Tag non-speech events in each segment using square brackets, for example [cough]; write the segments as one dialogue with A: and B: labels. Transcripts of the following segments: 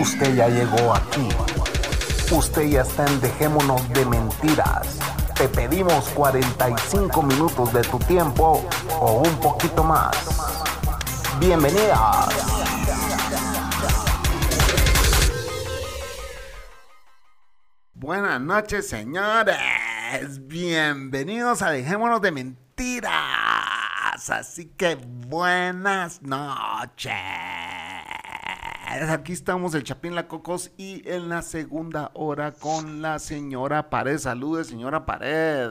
A: Usted ya llegó aquí. Usted ya está en Dejémonos de Mentiras. Te pedimos 45 minutos de tu tiempo o un poquito más. Bienvenidas.
B: Buenas noches, señores. Bienvenidos a Dejémonos de Mentiras. Así que buenas noches. Aquí estamos el Chapín La Cocos y en la segunda hora con la señora Pared. Salude, señora Pared.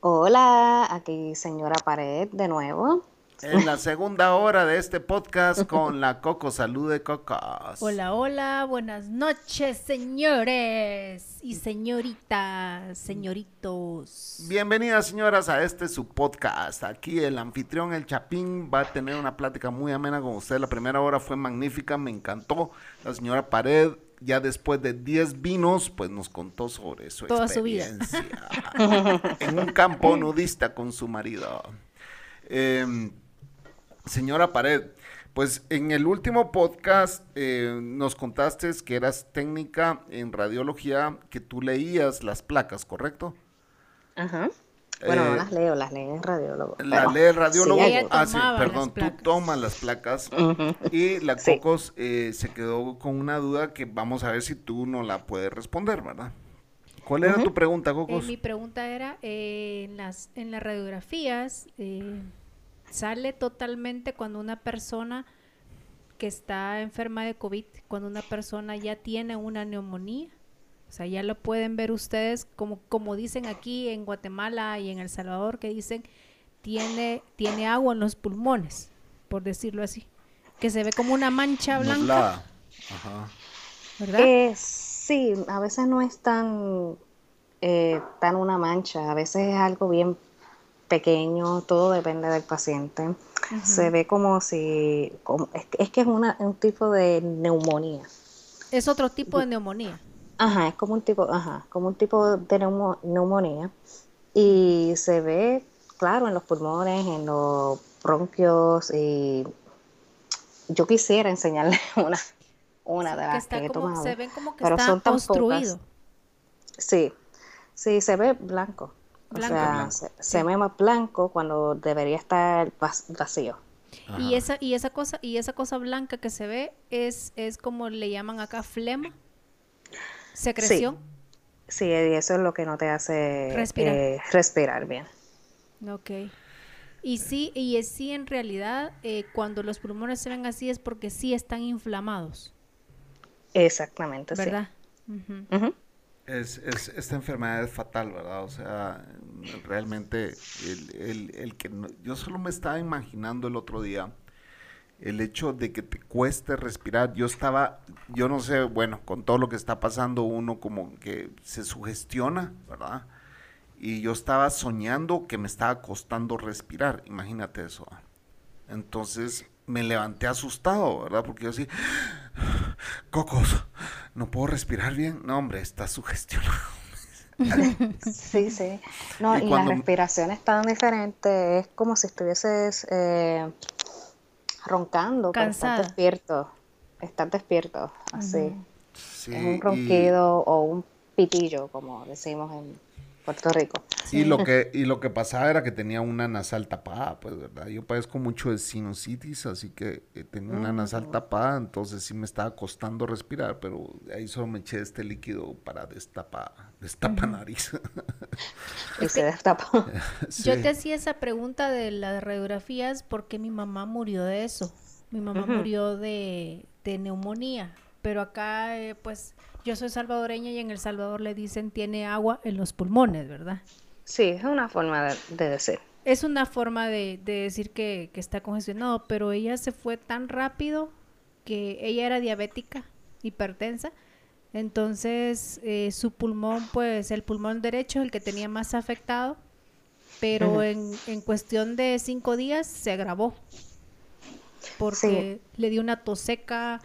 C: Hola, aquí señora Pared de nuevo.
B: En la segunda hora de este podcast con la Coco. Salude, Cocos.
D: Hola, hola, buenas noches, señores y señoritas, señoritos.
B: Bienvenidas, señoras, a este su podcast. Aquí el anfitrión, el Chapín, va a tener una plática muy amena con usted. La primera hora fue magnífica, me encantó. La señora Pared, ya después de 10 vinos, pues nos contó sobre su
D: Toda su vida.
B: experiencia en un campo nudista con su marido. Em, señora Pared, pues en el último podcast eh, nos contaste que eras técnica en radiología, que tú leías las placas, ¿correcto?
C: Ajá. Bueno,
B: Eh,
C: no las leo, las leo en radiólogo.
B: La
C: pero
B: lee el radiólogo.
C: sí,
B: ah, sí, perdón, tú tomas las placas. Y la
C: Sí.
B: Cocos eh, se quedó con una duda que vamos a ver si tú no la puedes responder, ¿verdad? ¿Cuál era tu pregunta,
D: Eh,
B: Cocos?
D: mi pregunta era, eh, en, las, en las radiografías, eh, ¿sale totalmente cuando una persona que está enferma de COVID, cuando una persona ya tiene una neumonía? O sea, ya lo pueden ver ustedes, como, como dicen aquí en Guatemala y en El Salvador, que dicen, tiene, tiene agua en los pulmones, por decirlo así. Que se ve como una mancha blanca,
B: Nublada. Ajá.
D: ¿verdad?
C: Eh, sí, a veces no es tan, eh, tan una mancha, a veces es algo bien pequeño, todo depende del paciente. Se ve como si, como- es, que- es que es una, un tipo de neumonía.
D: es otro tipo de neumonía.
C: Ajá, es como un tipo, ajá, como un tipo de neumo- neumonía y se ve, claro, en los pulmones, en los bronquios y yo quisiera enseñarle [laughs] una, una de
D: que
C: las
D: está
C: que he tomado,
D: se ven como que
C: pero
D: está
C: son tan
D: obstruido.
C: pocas. Sí, sí, se ve blanco.
D: Blanco.
C: O sea,
B: Blanco.
C: se, se ve más blanco cuando debería estar vac- vacío.
D: Y esa, y esa cosa, y esa cosa blanca que se ve es, es como le llaman acá flema, secreción.
C: Sí, y eso es lo que no te hace
D: Respirar.
C: eh, respirar bien.
D: Ok. Y sí, y es sí en realidad, eh, cuando los pulmones se ven así es porque sí están inflamados,
C: Exactamente, sí.
D: ¿verdad?
B: Es, es- esta enfermedad es fatal, ¿verdad? O sea, realmente el, el- que yo solo me estaba imaginando el otro día el hecho de que te cueste respirar. Yo estaba, yo no sé, bueno, con todo lo que está pasando uno como que se sugestiona, ¿verdad? Y yo estaba soñando que me estaba costando respirar, imagínate eso. Entonces me levanté asustado, ¿verdad? Porque yo así, Cocos, no puedo respirar bien. No, hombre, está sugestionado. [laughs]
C: Sí, sí. No,
B: Y
C: y,
B: cuando-
C: la respiración es tan diferente, es como si estuvieses eh, roncando, pero
D: Cansada.
C: estás despierto, estás despierto, así.
B: Sí,
C: Es un
B: y-
C: ronquido o un pitillo, como decimos en Puerto Rico.
B: Y lo que y lo que pasaba era que tenía una nasal tapada, pues, ¿verdad? Yo padezco mucho de sinusitis, así que eh, tenía una nasal tapada, entonces sí me estaba costando respirar, pero ahí solo me eché este líquido para destapar, destapa nariz.
C: Y se destapó. [laughs]
B: Sí.
D: Yo te hacía esa pregunta de las radiografías porque mi mamá murió de eso. Mi mamá murió de, de neumonía. Pero acá, eh, pues, yo soy salvadoreña y en El Salvador le dicen tiene agua en los pulmones, ¿verdad?
C: Sí, es una forma de, de decir.
D: Es una forma de, de decir que, que está congestionado, pero ella se fue tan rápido que ella era diabética, hipertensa. Entonces, eh, su pulmón, pues el pulmón derecho es el que tenía más afectado, pero en, en cuestión de cinco días se agravó. Porque le dio una tos seca,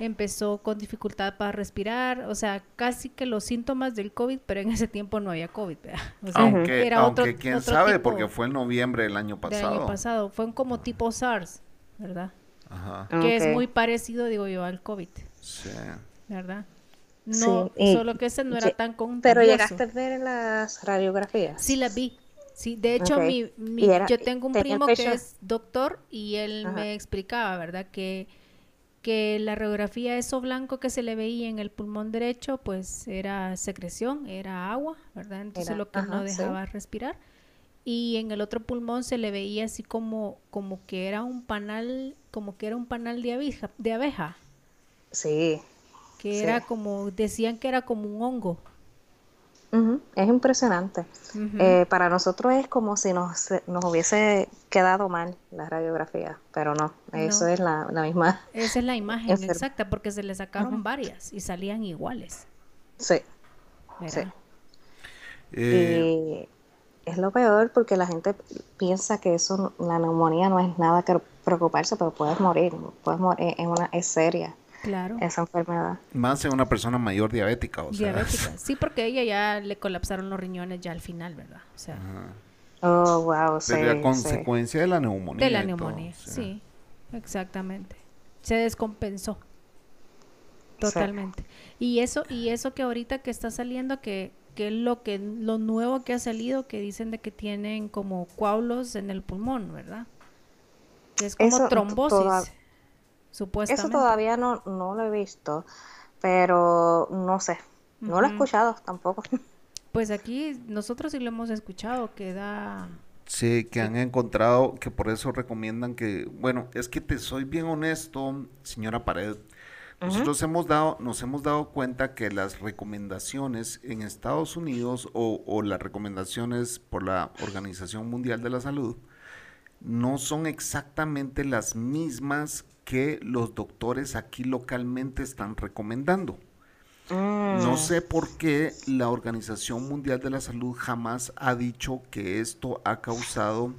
D: empezó con dificultad para respirar, o sea, casi que los síntomas del COVID, pero en ese tiempo no había COVID, ¿verdad? O sea,
B: Aunque,
D: era
B: aunque
D: otro-
B: quién
D: otro
B: sabe,
D: tipo
B: porque fue en noviembre del año
D: del
B: pasado.
D: año pasado. Fue un como tipo SARS, ¿verdad?
B: Ajá.
D: Que es muy parecido, digo yo, al COVID.
B: Sí.
D: ¿Verdad? No,
C: Sí, y-
D: solo que ese no era
C: Ye-
D: tan contagioso.
C: Pero llegaste a ver las radiografías.
D: Sí, la vi. Sí, de hecho, mi, mi-
C: Y era-
D: yo tengo un primo que es doctor y él
C: Ajá.
D: me explicaba, ¿verdad? Que, que la radiografía, eso blanco que se le veía en el pulmón derecho, pues era secreción, era agua, ¿verdad? Entonces
C: Era-
D: lo que no
C: sí.
D: dejaba respirar. Y en el otro pulmón se le veía así como, como que era un panal, como que era un panal de abeja, de abeja,
C: Sí.
D: que
C: Sí.
D: era como, decían que era como un hongo.
C: Ujú, Es impresionante. Eh, para nosotros es como si nos, nos hubiese quedado mal la radiografía, pero no, eso
D: No.
C: es la, la misma.
D: Esa es la imagen [laughs] exacta, porque se le sacaron varias y salían iguales.
C: Sí.
D: ¿verdad?
B: Eh,
C: Y es lo peor porque la gente piensa que eso, la neumonía no es nada que preocuparse, pero puedes morir, puedes morir, es, una, es seria
D: Claro.
C: esa enfermedad.
B: más en una persona mayor diabética, o sea.
D: Diabética. [laughs] Sí, porque a ella ya le colapsaron los riñones ya al final, ¿verdad? O sea,
B: Ajá.
C: Oh, wow, sí,
B: Pero a
C: sí.
B: consecuencia de la neumonía.
D: de la
B: todo,
D: neumonía.
B: o sea.
D: Sí, exactamente. Se descompensó. Totalmente. Y eso, y eso que ahorita que está saliendo, que, que es lo que, lo nuevo que ha salido, que dicen de que tienen como coágulos en el pulmón, ¿verdad? Que es como
C: Eso
D: trombosis,
C: toda-
D: supuestamente.
C: Eso todavía no, no lo he visto, pero no sé, no lo he escuchado tampoco. [laughs]
D: Pues aquí nosotros sí lo hemos escuchado, que da...
B: Sí, que han encontrado, que por eso recomiendan que, bueno, es que te soy bien honesto, señora Pared. Nosotros hemos dado, nos hemos dado cuenta que las recomendaciones en Estados Unidos o, o las recomendaciones por la Organización Mundial de la Salud no son exactamente las mismas que los doctores aquí localmente están recomendando.
C: Mm,
B: No sé por qué la Organización Mundial de la Salud jamás ha dicho que esto ha causado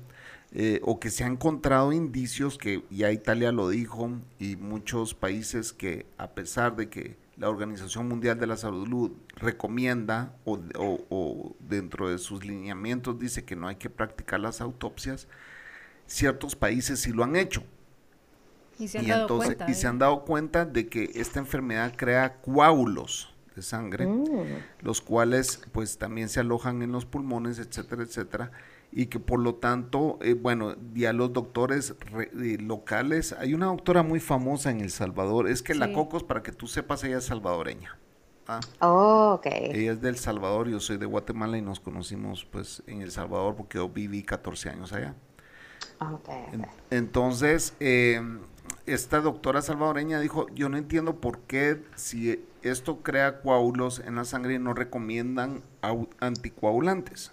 B: eh, o que se ha encontrado indicios que ya Italia lo dijo y muchos países que a pesar de que la Organización Mundial de la Salud recomienda o, o- o dentro de sus lineamientos dice que no hay que practicar las autopsias, ciertos países sí lo han hecho
D: Y se han
B: y
D: dado
B: entonces
D: cuenta.
B: y
D: ¿eh?
B: se han dado cuenta de que esta enfermedad crea coágulos de sangre,
C: mm,
B: los cuales pues también se alojan en los pulmones, etcétera, etcétera, y que por lo tanto, eh, bueno, ya los doctores re- eh, locales, hay una doctora muy famosa en El Salvador, es que la. Cocos, para que tú sepas, ella es salvadoreña. ¿ah?
C: Oh, ok.
B: Ella es del Salvador, yo soy de Guatemala y nos conocimos pues en El Salvador porque yo viví 14 años allá.
C: ok,
B: En-
C: ok.
B: Entonces, eh, esta doctora salvadoreña dijo, yo no entiendo por qué si esto crea coágulos en la sangre no recomiendan anticoagulantes,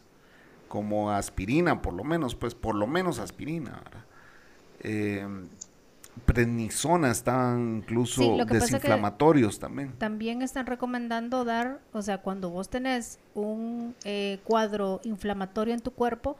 B: como aspirina, por lo menos, pues por lo menos aspirina, ¿verdad? Eh, prednisona estaban incluso
D: Sí,
B: desinflamatorios también.
D: También están recomendando dar, o sea, cuando vos tenés un eh, cuadro inflamatorio en tu cuerpo,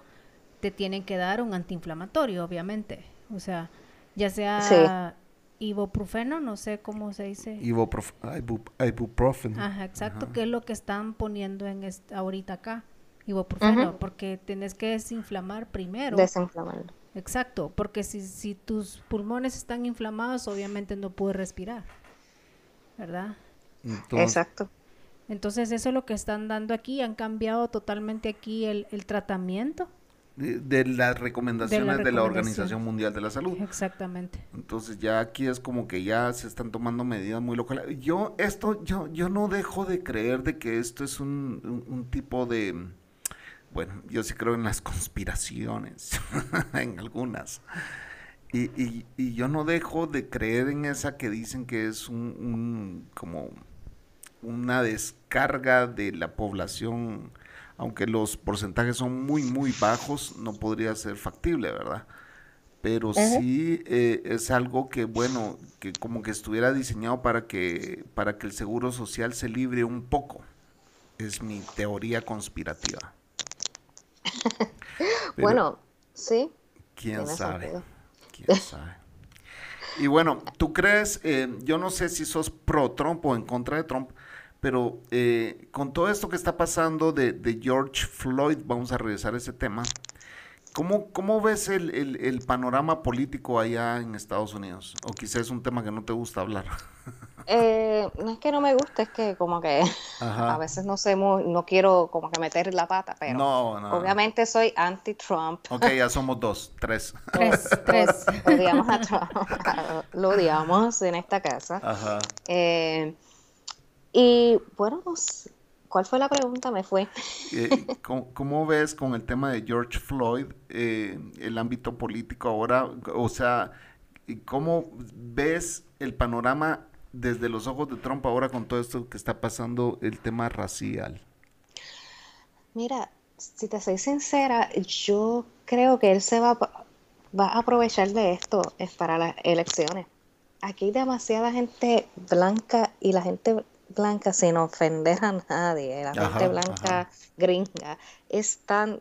D: te tienen que dar un antiinflamatorio, obviamente. O sea, ya sea ibuprofeno, no sé cómo se dice.
B: Ibuprof- ibu- ibuprofen.
D: Ajá, exacto, que es lo que están poniendo en ahorita acá, ibuprofeno, porque tenés que desinflamar primero.
C: Desinflamarlo.
D: Exacto, porque si, si tus pulmones están inflamados, obviamente no puedes respirar, ¿verdad?
B: Entonces,
C: Exacto.
D: Entonces eso es lo que están dando aquí, han cambiado totalmente aquí el, el tratamiento.
B: De, las recomendaciones de la. Organización Mundial de la Salud.
D: Exactamente.
B: Entonces ya aquí es como que ya se están tomando medidas muy locales. Yo esto, yo, yo no dejo de creer de que esto es un, un- un tipo de, bueno, yo sí creo en las conspiraciones, [laughs] en algunas. Y, y- y yo no dejo de creer en esa que dicen que es un, un- como una descarga de la población, aunque los porcentajes son muy, muy bajos, no podría ser factible, ¿verdad? Pero sí eh, es algo que, bueno, que como que estuviera diseñado para que, para que el seguro social se libre un poco. Es mi teoría conspirativa. [laughs]
C: Bueno, sí.
B: quién sabe.
C: sentido.
B: Quién sabe. Y bueno, ¿tú crees, eh, yo no sé si sos pro Trump o en contra de Trump, pero eh, con todo esto que está pasando de, de George Floyd, vamos a regresar a ese tema, ¿cómo, cómo ves el, el- el panorama político allá en Estados Unidos? O quizás es un tema que no te gusta hablar. [laughs]
C: Eh, no es que no me guste, es que como que a veces no sé muy, no quiero como que meter la pata, pero obviamente soy anti-Trump.
B: Ok, ya [laughs] somos dos, tres.
D: Tres, tres.
C: Odiamos a Trump, [laughs] lo odiamos en esta casa.
B: Ajá.
C: Eh, y bueno, pues, ¿cuál fue la pregunta? Me fue.
B: Eh, [laughs] ¿cómo, ves con el tema de George Floyd el ámbito político ahora? O sea, ¿cómo ves el panorama desde los ojos de Trump ahora con todo esto que está pasando, el tema racial?
C: Mira, si te soy sincera, yo creo que él se va, va a aprovechar de esto es para las elecciones. Aquí hay demasiada gente blanca y la gente blanca, sin ofender a nadie, la gente blanca gringa, es tan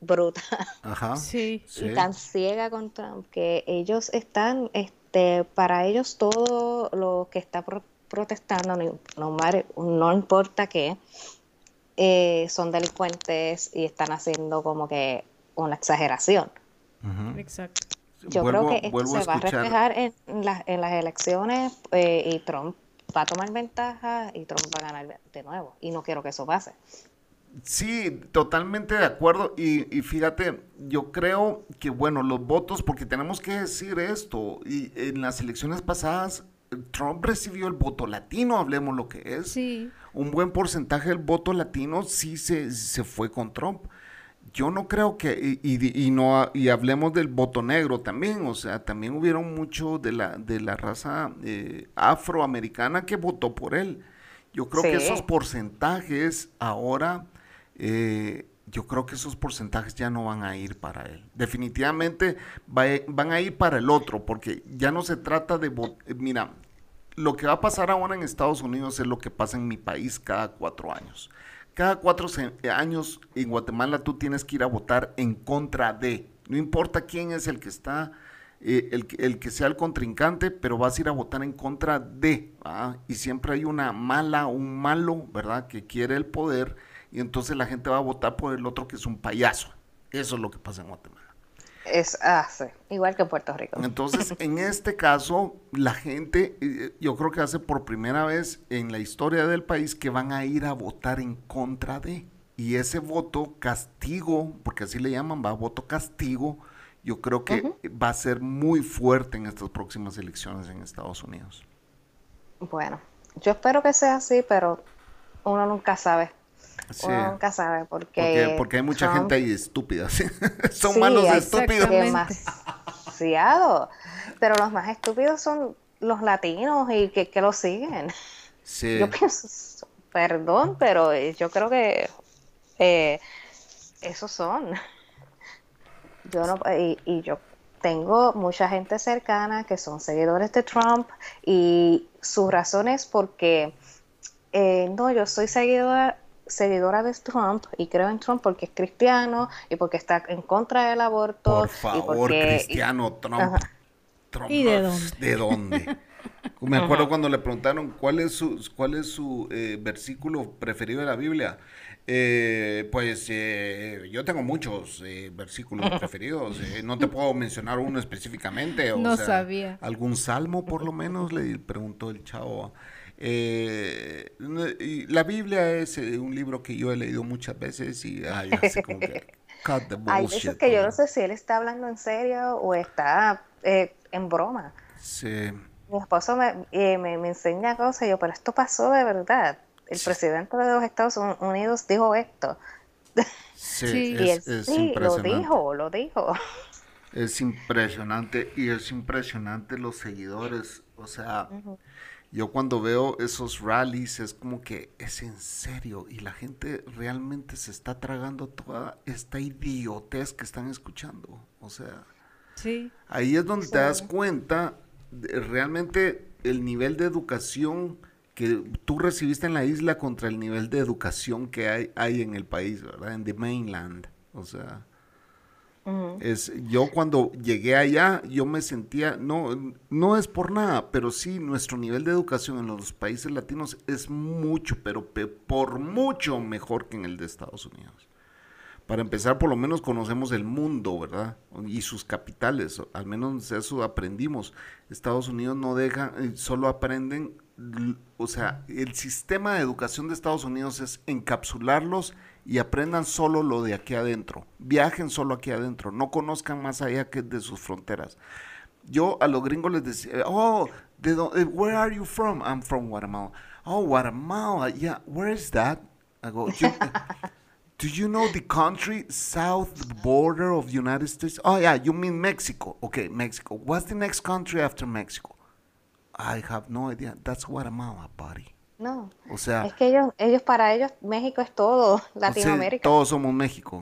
C: bruta [laughs]
D: Sí.
C: y tan ciega con Trump que ellos están este, para ellos todo lo que está protestando, no, no, importa qué, eh, son delincuentes y están haciendo como que una exageración.
D: Exacto.
C: Yo creo que esto se va a reflejar en, en las elecciones eh, y Trump va a tomar ventaja y Trump va a ganar de nuevo. Y no quiero que eso pase.
B: Sí, totalmente de acuerdo. Y, fíjate, yo creo que, bueno, los votos, porque tenemos que decir esto, y en las elecciones pasadas, Trump recibió el voto latino, hablemos lo que es.
D: Sí.
B: Un buen porcentaje del voto latino sí se, se fue con Trump. Yo no creo que, y, y, no, y hablemos del voto negro también, o sea, también hubieron mucho de la, de la raza eh, afroamericana que votó por él. Yo creo que esos porcentajes ahora eh, yo creo que esos porcentajes ya no van a ir para él. Definitivamente van a ir para el otro, porque ya no se trata de... Eh, mira, lo que va a pasar ahora en Estados Unidos es lo que pasa en mi país cada cuatro años. Cada cuatro años en Guatemala tú tienes que ir a votar en contra de. No importa quién es el que está, eh, el, el, que sea el contrincante, pero vas a ir a votar en contra de. Y siempre hay una mala, un malo, ¿verdad? Que quiere el poder y entonces la gente va a votar por el otro que es un payaso. Eso es lo que pasa en Guatemala.
C: Es, ah, igual que en Puerto Rico.
B: Entonces, [laughs] en este caso, la gente, eh, yo creo que hace por primera vez en la historia del país que van a ir a votar en contra de. Y ese voto castigo, porque así le llaman, va voto castigo, yo creo que va a ser muy fuerte en estas próximas elecciones en Estados Unidos.
C: Bueno, yo espero que sea así, pero uno nunca sabe. Uno nunca sabe porque,
B: porque, hay mucha gente ahí estúpida. [laughs] son malos estúpidos.
C: Demasiado. Pero los más estúpidos son los latinos y que, que lo siguen. Yo pienso, perdón, pero yo creo que eh, esos son. Yo no, y, y yo tengo mucha gente cercana que son seguidores de Trump y su razón es porque eh, no, yo soy seguidora seguidora de Trump y creo en Trump porque es cristiano y porque está en contra del aborto.
B: Por favor, cristiano Trump. Trump.
D: ¿Y de dónde?
B: ¿De dónde? Me acuerdo cuando le preguntaron cuál es su, cuál es su eh, versículo preferido de la Biblia. Eh, pues eh, yo tengo muchos versículos [laughs] preferidos. no te puedo mencionar uno específicamente. O
D: no sabía.
B: ¿Algún salmo por lo menos? Le preguntó el chavo. Eh, la Biblia es eh, un libro que yo he leído muchas veces y ay, como que [laughs]
C: Hay veces que yo no sé si él está hablando en serio o está eh, en broma.
B: Sí.
C: Mi esposo me, eh, me, enseña cosas y yo, pero esto pasó de verdad. El presidente de los Estados Unidos dijo esto.
B: Sí, [laughs] Es,
C: sí lo dijo, lo dijo.
B: Es impresionante y es impresionante los seguidores. O sea, yo cuando veo esos rallies es como que es en serio y la gente realmente se está tragando toda esta idiotez que están escuchando. O sea,
D: sí.
B: ahí es donde te das cuenta de realmente el nivel de educación que tú recibiste en la isla contra el nivel de educación que hay, hay en el país, ¿verdad? En the mainland. O sea, es, yo cuando llegué allá, yo me sentía, no, no es por nada, pero sí nuestro nivel de educación en los países latinos es mucho, pero por mucho mejor que en el de Estados Unidos. Para empezar, por lo menos conocemos el mundo, ¿verdad? Y sus capitales, al menos eso aprendimos. Estados Unidos no deja, eh, solo aprenden o sea, el sistema de educación de Estados Unidos es encapsularlos y aprendan solo lo de aquí adentro. Viajen solo aquí adentro, no conozcan más allá que de sus fronteras. Yo a los gringos les decía, oh, dónde, where are you from? I'm from Guatemala. Oh, Guatemala, yeah, where is that? I go, [laughs] do you know the country south border of the United States? Oh, yeah, you mean Mexico. Okay, Mexico. What's the next country after Mexico? I have no idea. That's Guatemala, buddy.
C: No. O sea, es que ellos, ellos para ellos México es todo [laughs] Latinoamérica.
B: todos somos México.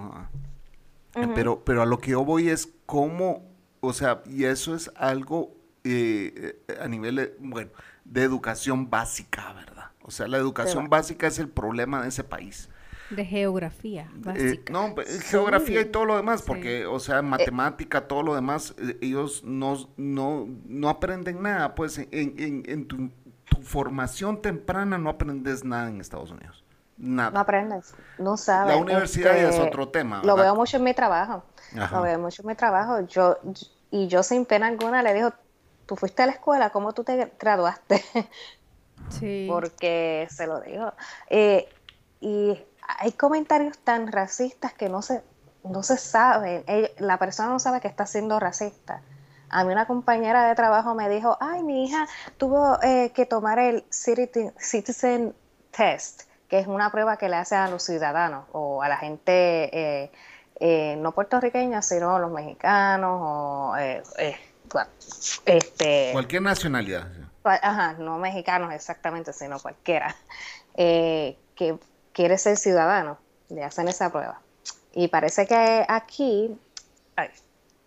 B: Pero, pero a lo que yo voy es cómo, o sea, y eso es algo eh, eh, a nivel, de, bueno, de educación básica, ¿verdad? O sea, la educación básica es el problema de ese país.
D: De geografía eh, básica.
B: no, geografía y todo lo demás, porque, o sea, matemática, todo lo demás, ellos no, no, no aprenden nada, pues en, en, en tu, formación temprana no aprendes nada en Estados Unidos. Nada.
C: No aprendes, no sabes.
B: La universidad es este, otro tema.
C: Lo veo mucho en mi trabajo. Lo veo mucho en mi trabajo. Yo, y yo sin pena alguna le digo, tú fuiste a la escuela, ¿cómo tú te graduaste? [laughs] Sí. Porque se lo digo. Eh, y hay comentarios tan racistas que no se, no se sabe. La persona no sabe que está siendo racista. A mí una compañera de trabajo me dijo, ay, mi hija tuvo eh, que tomar el Citizen Test, que es una prueba que le hace a los ciudadanos o a la gente eh, eh, no puertorriqueña, sino los mexicanos o
B: este, cualquier nacionalidad.
C: Ajá, no mexicanos exactamente, sino cualquiera que quiere ser ciudadano, le hacen esa prueba. Y parece que aquí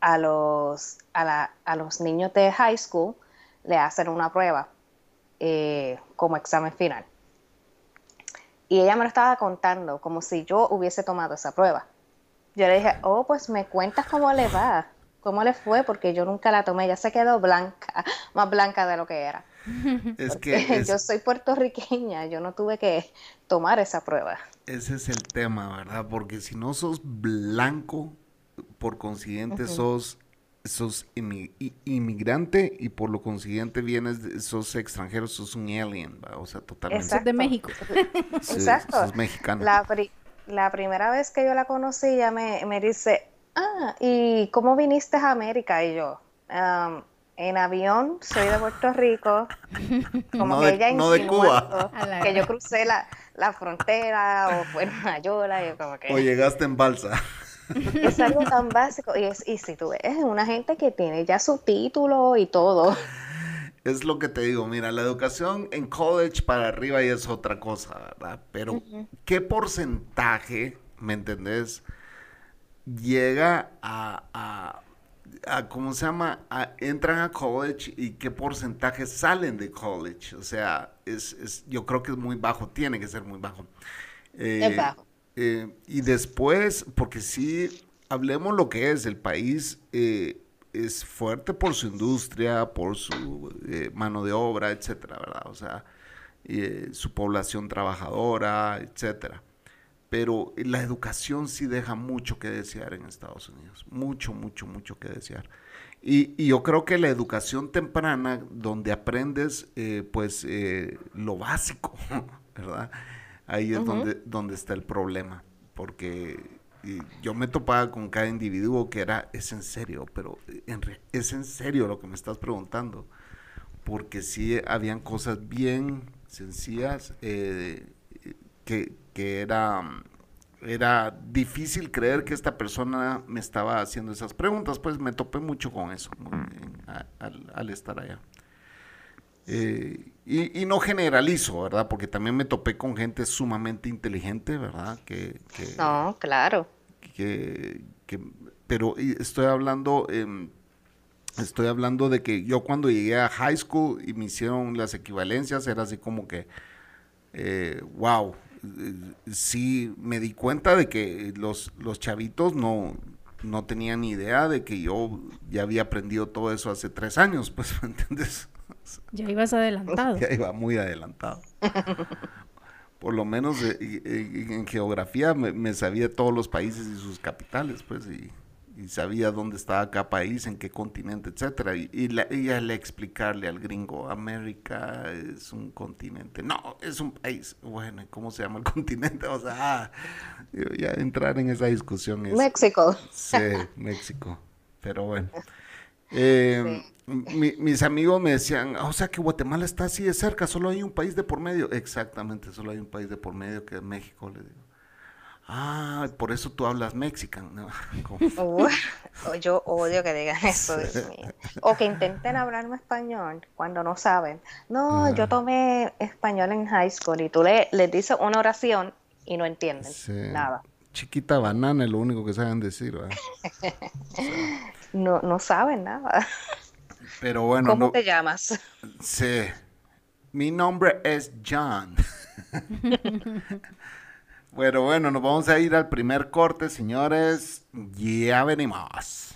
C: a los, a, los niños de high school le hacen una prueba eh, como examen final. Y ella me lo estaba contando como si yo hubiese tomado esa prueba. Yo le dije, oh, pues me cuentas cómo le va, cómo le fue, porque yo nunca la tomé, ya se quedó blanca, [laughs] más blanca de lo que era. [laughs] Es que [laughs] yo soy puertorriqueña, yo no tuve que tomar esa prueba.
B: Ese es el tema, ¿verdad? Porque si no sos blanco, por consiguiente sos, sos inmigrante y por lo consiguiente vienes, sos extranjero, sos un alien, o sea, totalmente.
D: Exacto. de México. [laughs]
C: Exacto. Sos mexicano. La, primera vez que yo la conocí, ella me, dice, ah, ¿y cómo viniste a América? Y yo, en avión, soy de Puerto Rico, [laughs] como que ella no de Cuba. que yo crucé la, la frontera o fue en Mayola y como que...
B: O llegaste en balsa.
C: Es algo tan básico. Y, es, y si tú ves, una gente que tiene ya su título y todo.
B: Es lo que te digo, mira, la educación en college para arriba ya es otra cosa, ¿verdad? Pero, ¿qué porcentaje, me entendés, llega a, a, ¿cómo se llama? entran a college y qué porcentaje salen de college? O sea, es, es, yo creo que es muy bajo, tiene que ser muy bajo.
C: es eh, bajo.
B: Eh, y después, porque sí, hablemos lo que es, el país eh, es fuerte por su industria, por su eh, mano de obra, etcétera, ¿verdad? O sea, su población trabajadora, etcétera. Pero la educación sí deja mucho que desear en Estados Unidos, mucho, mucho, mucho que desear. Y, y yo creo que la educación temprana, donde aprendes, pues, lo básico, [laughs] ¿verdad? Ahí es donde, donde está el problema, porque yo me topaba con cada individuo que era, es en serio, pero es en serio lo que me estás preguntando, porque sí habían cosas bien sencillas eh, que, era, era difícil creer que esta persona me estaba haciendo esas preguntas, pues me topé mucho con eso al estar allá. Eh, y, no generalizo, ¿verdad? Porque también me topé con gente sumamente inteligente, ¿verdad? Que,
C: no, claro.
B: Que, pero estoy hablando, estoy hablando de que yo cuando llegué a high school y me hicieron las equivalencias, era así como que, eh, wow, sí me di cuenta de que los, los chavitos no, no tenían ni idea de que yo ya había aprendido todo eso hace tres años, pues, [laughs] ¿me entiendes?
D: Ya ibas adelantado. [laughs]
B: Ya iba muy adelantado. [laughs] Por lo menos eh, en geografía me, sabía todos los países y sus capitales, pues, y, y sabía dónde estaba cada país, en qué continente, etcétera. Y, y, la- y al explicarle al gringo, América es un continente. No, es un país. Bueno, ¿y cómo se llama el [laughs] continente? O sea, ah, ya entrar en esa discusión es...
C: México.
B: Sí, México. Pero bueno. Eh, mi- mis amigos me decían, "Ah, o sea que Guatemala está así de cerca, solo hay un país de por medio. Exactamente, solo hay un país de por medio que es México, le digo. Ah, por eso tú hablas mexican. ¿no? [laughs]
C: Uh, [laughs] yo odio que digan eso, Dios mío. O que intenten hablarme español cuando no saben. No, yo tomé español en high school y tú le, les dices una oración y no entienden
B: Sí.
C: nada.
B: Chiquita banana es lo único que saben decir, ¿verdad? [laughs]
C: No, no saben nada.
B: Pero bueno,
C: ¿Cómo
B: no,
C: te llamas?
B: sí. Mi nombre es John. [laughs] bueno, bueno, nos vamos a ir al primer corte, señores. Ya venimos.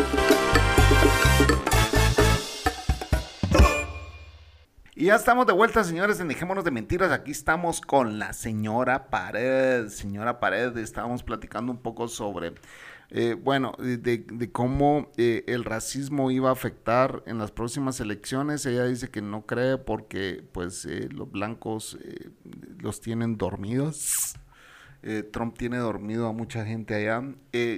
B: Y ya estamos de vuelta, señores, en Dejémonos de Mentiras. Aquí estamos con la señora Pared. Señora Pared, estábamos platicando un poco sobre, eh, bueno, de, cómo eh, el racismo iba a afectar en las próximas elecciones. Ella dice que no cree porque, pues, eh, los blancos los tienen dormidos. Trump tiene dormido a mucha gente allá.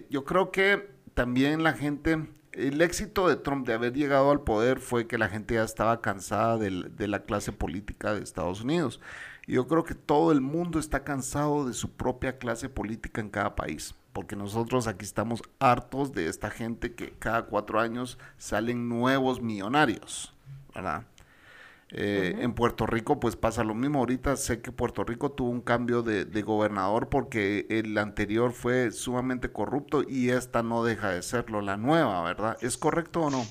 B: Yo creo que también la gente, el éxito de Trump de haber llegado al poder fue que la gente ya estaba cansada del- de, la clase política de Estados Unidos. Yo creo que todo el mundo está cansado de su propia clase política en cada país. Porque nosotros aquí estamos hartos de esta gente que cada cuatro años salen nuevos millonarios, ¿verdad? Eh, En Puerto Rico pues pasa lo mismo. Ahorita sé que Puerto Rico tuvo un cambio de, de gobernador porque el anterior fue sumamente corrupto y esta no deja de serlo, la nueva, ¿verdad? ¿Es correcto o no?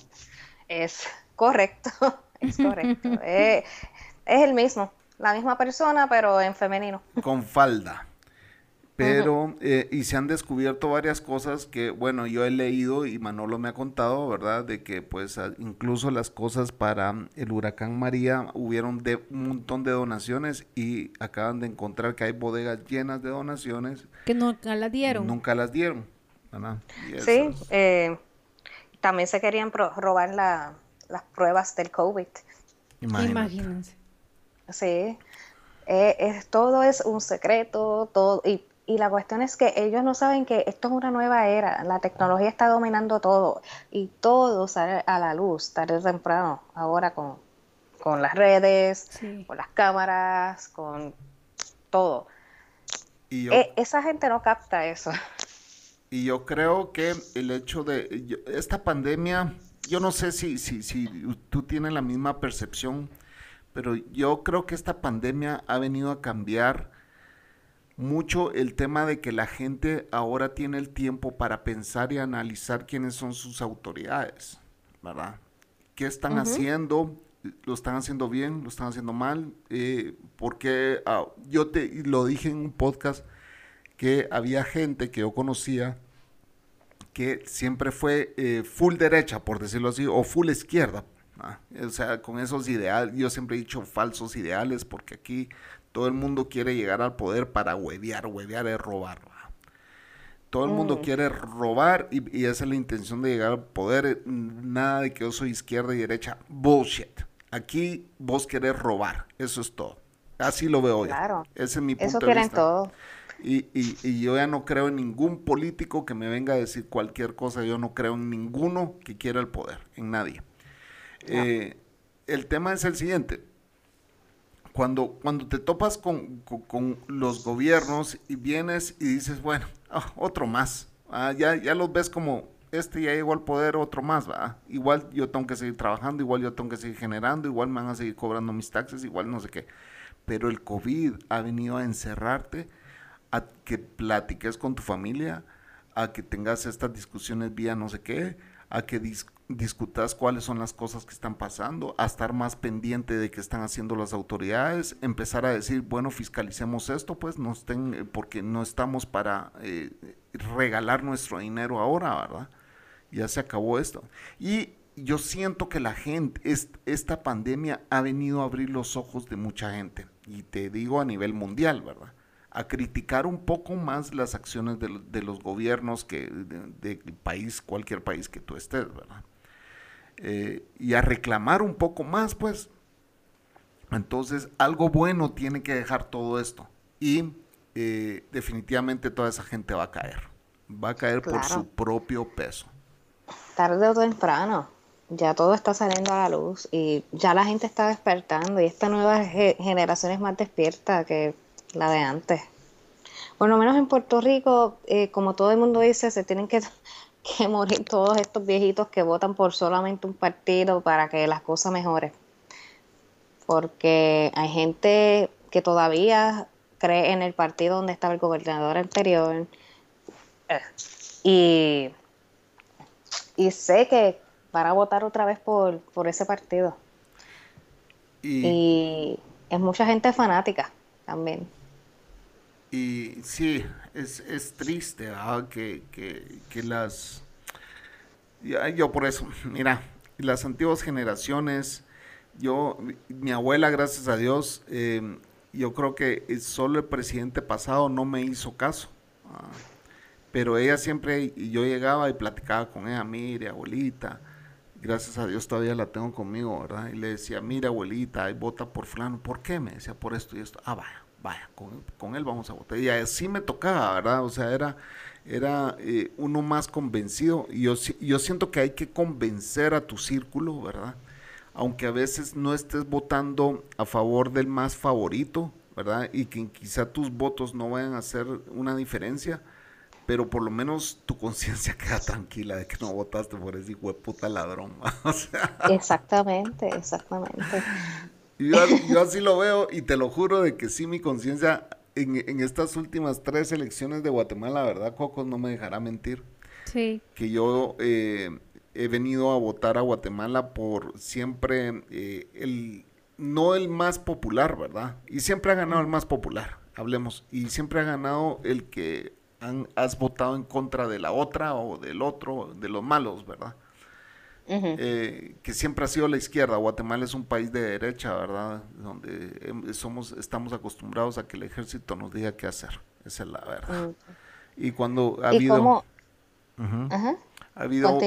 C: Es correcto, [laughs] es correcto. [laughs] Eh, es el mismo, la misma persona, pero en femenino.
B: Con falda. Pero, eh, y se han descubierto varias cosas que, bueno, yo he leído y Manolo me ha contado, ¿verdad? De que, pues, incluso las cosas para el huracán María hubieron de un montón de donaciones y acaban de encontrar que hay bodegas llenas de donaciones,
D: Que nunca la dieron.
B: nunca las dieron,
C: Sí, eh, también se querían robar la- las pruebas del COVID.
B: imagínate.
D: Imagínense.
C: Sí, Eh, es, todo es un secreto, todo, y, y la cuestión es que ellos no saben que esto es una nueva era, la tecnología está dominando todo y todo sale a la luz tarde o temprano, ahora con, con las redes,
D: Sí.
C: con las cámaras, con todo.
B: Y yo,
C: Eh, esa gente no capta eso.
B: Y yo creo que el hecho de yo- esta pandemia, yo no sé si, si, si tú tienes la misma percepción, pero yo creo que esta pandemia ha venido a cambiar mucho el tema de que la gente ahora tiene el tiempo para pensar y analizar quiénes son sus autoridades, ¿verdad? ¿Qué están haciendo? ¿Lo están haciendo bien? ¿Lo están haciendo mal? Eh, porque ah, yo te lo dije en un podcast que había gente que yo conocía que siempre fue eh, full derecha, por decirlo así, o full izquierda. O sea, con esos ideales, yo siempre he dicho falsos ideales, porque aquí todo el mundo quiere llegar al poder para huevear, huevear es robar. ¿va? Todo el mundo quiere robar y, y esa es la intención de llegar al poder. eh, Nada de que yo soy izquierda y derecha. Bullshit. Aquí vos querés robar. Eso es todo. Así lo veo yo.
C: Claro.
B: Ese es mi punto
C: Eso
B: de
C: quieren
B: vista.
C: todo.
B: Y, y- y yo ya no creo en ningún político que me venga a decir cualquier cosa. Yo no creo en ninguno que quiera el poder, en nadie. Eh, el tema es el siguiente. Cuando, cuando te topas con, con- los gobiernos y vienes y dices, bueno, ah, otro más. Ah, ya, ya los ves como, este ya llegó al poder, otro más, va. Igual yo tengo que seguir trabajando, igual yo tengo que seguir generando, igual me van a seguir cobrando mis taxes, igual no sé qué. Pero el COVID ha venido a encerrarte, a que platiques con tu familia, a que tengas estas discusiones vía no sé qué, a que discutas cuáles son las cosas que están pasando, a estar más pendiente de qué están haciendo las autoridades, empezar a decir, bueno, fiscalicemos esto, pues no estén, porque no estamos para eh, regalar nuestro dinero ahora, ¿verdad? Ya se acabó esto. Y yo siento que la gente, esta pandemia ha venido a abrir los ojos de mucha gente, y te digo a nivel mundial, ¿verdad? a criticar un poco más las acciones de, los gobiernos que del país, cualquier país que tú estés, ¿verdad? Eh, y a reclamar un poco más, pues. Entonces, algo bueno tiene que dejar todo esto. Y eh, definitivamente toda esa gente va a caer. Va a caer por su propio peso.
C: Tarde o temprano. Ya todo está saliendo a la luz y ya la gente está despertando y esta nueva generación es más despierta que la de antes. Por lo menos en Puerto Rico, eh, como todo el mundo dice, se tienen que, que, morir todos estos viejitos que votan por solamente un partido para que las cosas mejoren. Porque hay gente que todavía cree en el partido donde estaba el gobernador anterior. Y, y sé que van a votar otra vez por, por ese partido. y es mucha gente fanática también.
B: Y sí, es, es triste que, que, las... yo por eso, mira, las antiguas generaciones, yo, mi abuela, gracias a Dios, em, yo creo que solo el presidente pasado no me hizo caso. Pero ella siempre, y yo llegaba y platicaba con ella, mire, abuelita, gracias a Dios todavía la tengo conmigo, ¿verdad? Y le decía, mira, abuelita, vota por fulano, ¿por qué? Me decía, por esto y esto. Ah, vaya vaya, con, él vamos a votar. Y así me tocaba, ¿verdad? O sea, era, era eh, uno más convencido. Y yo, yo siento que hay que convencer a tu círculo, ¿verdad? Aunque a veces no estés votando a favor del más favorito, ¿verdad? Y que quizá tus votos no vayan a hacer una diferencia, pero por lo menos tu conciencia [laughs] queda tranquila de que no votaste por ese hijo de puta ladrón. [laughs] O.
C: Exactamente, exactamente.
B: Yo, así lo veo y te lo juro de que sí, mi conciencia en, estas últimas tres elecciones de Guatemala, ¿verdad, Coco? No me dejará mentir.
D: Sí.
B: Que yo eh, he venido a votar a Guatemala por siempre eh, el, no el más popular, ¿verdad? Y siempre ha ganado el más popular, hablemos. Y siempre ha ganado el que han, has votado en contra de la otra o del otro, de los malos, ¿verdad? Eh, que siempre ha sido la izquierda. Guatemala es un país de derecha, ¿verdad? Donde em, somos, estamos acostumbrados a que el ejército nos diga qué hacer. Esa es la verdad. Y cuando ha habido... Ha habido,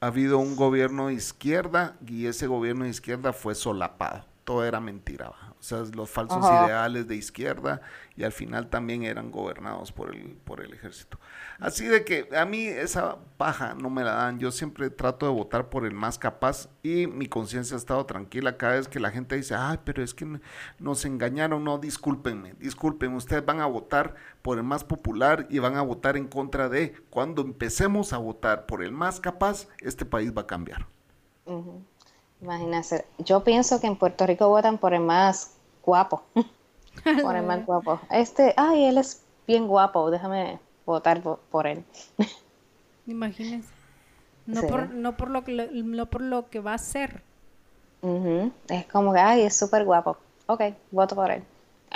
B: ha habido un gobierno de izquierda y ese gobierno de izquierda fue solapado. Todo era mentira. O sea, los falsos ideales de izquierda y al final también eran gobernados por el, por el ejército. Así de que a mí esa paja no me la dan. Yo siempre trato de votar por el más capaz y mi conciencia ha estado tranquila cada vez que la gente dice, ay, pero es que nos engañaron. No, discúlpenme, discúlpenme. Ustedes van a votar por el más popular y van a votar en contra de. Cuando empecemos a votar por el más capaz, este país va a cambiar.
C: Imagínense, yo pienso que en Puerto Rico votan por el más guapo. [laughs] por el más guapo. Este, ay, él es bien guapo, déjame votar por, él. [laughs]
D: Imagínense. No, por, no, por lo que, no por lo que va a ser.
C: Es como que, ay, es súper guapo. Ok, voto por él.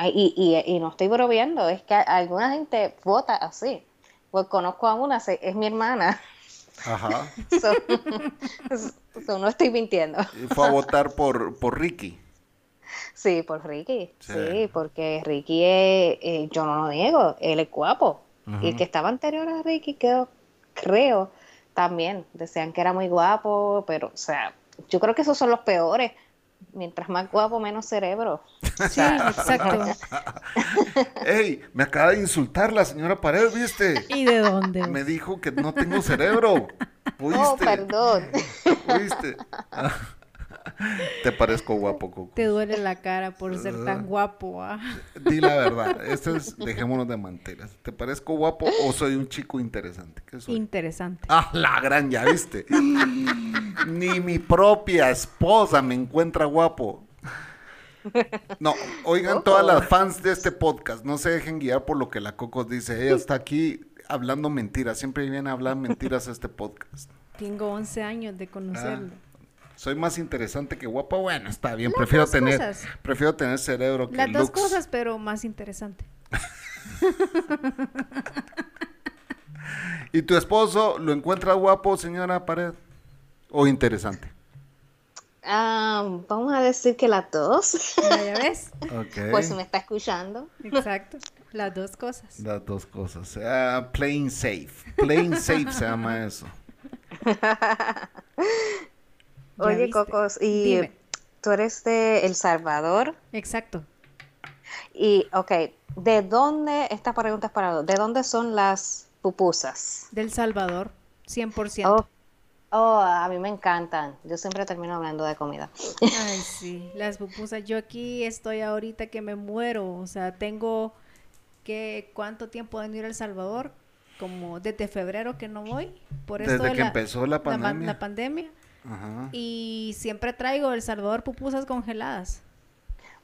C: y, y, y, no estoy bromeando, es que alguna gente vota así. Pues conozco a una, es mi hermana. [laughs]
B: Ajá. [laughs]
C: no estoy mintiendo.
B: fue a votar por, por Ricky.
C: Sí, por Ricky. Sí, porque Ricky es, eh, yo no lo niego, él es guapo. Y el que estaba anterior a Ricky, creo, creo, también decían que era muy guapo, pero, o sea, yo creo que esos son los peores. Mientras más guapo, menos cerebro.
D: Sí, exacto.
B: Ey, me acaba de insultar la señora Pared, ¿viste?
D: ¿Y de dónde?
B: Me dijo que no tengo cerebro.
C: Oh, perdón.
B: ¿Oíste? [laughs] Te parezco guapo, Coco.
D: Te duele la cara por ser tan guapo, ¿ah?
B: Di la verdad. Esto es, dejémonos de manteras. ¿Te parezco guapo o soy un chico interesante?
D: Interesante.
B: Ah, la gran, ya viste. Ni mi propia esposa me encuentra guapo. No, oigan todas las fans de este podcast, no se dejen guiar por lo que la Coco dice. Ella está aquí hablando mentiras. Siempre viene a hablar mentiras a este podcast.
D: Tengo 11 años de conocerlo.
B: Soy más interesante que guapo. Bueno, está bien.
D: Las
B: prefiero
D: dos
B: tener,
D: cosas.
B: prefiero tener cerebro que
D: Las dos
B: looks.
D: cosas, pero más interesante. [laughs]
B: ¿Y tu esposo lo encuentra guapo, señora Pared? ¿O interesante?
C: Ah, vamos a decir que las dos,
D: Ya, ves.
C: Pues si me está escuchando.
D: Exacto. Las dos cosas.
B: Las dos cosas. Ah, playing safe. Playing safe se llama eso. [laughs]
C: Oye,
D: viste.
C: Cocos, y
D: Dime.
C: tú eres de El Salvador.
D: Exacto.
C: Y, ok, ¿de dónde, esta pregunta es para, ¿de dónde son las pupusas?
D: Del Salvador, 100%.
C: Oh, oh, a mí me encantan. Yo siempre termino hablando de comida.
D: Ay, sí, las pupusas. Yo aquí estoy ahorita que me muero. O sea, tengo que cuánto tiempo de no ir a El Salvador, como desde febrero que no voy, por esto
B: Desde
D: de
B: que
D: la,
B: empezó la
D: pan-
B: pandemia.
D: la pandemia.
B: Ajá.
D: Y siempre traigo El Salvador pupusas congeladas.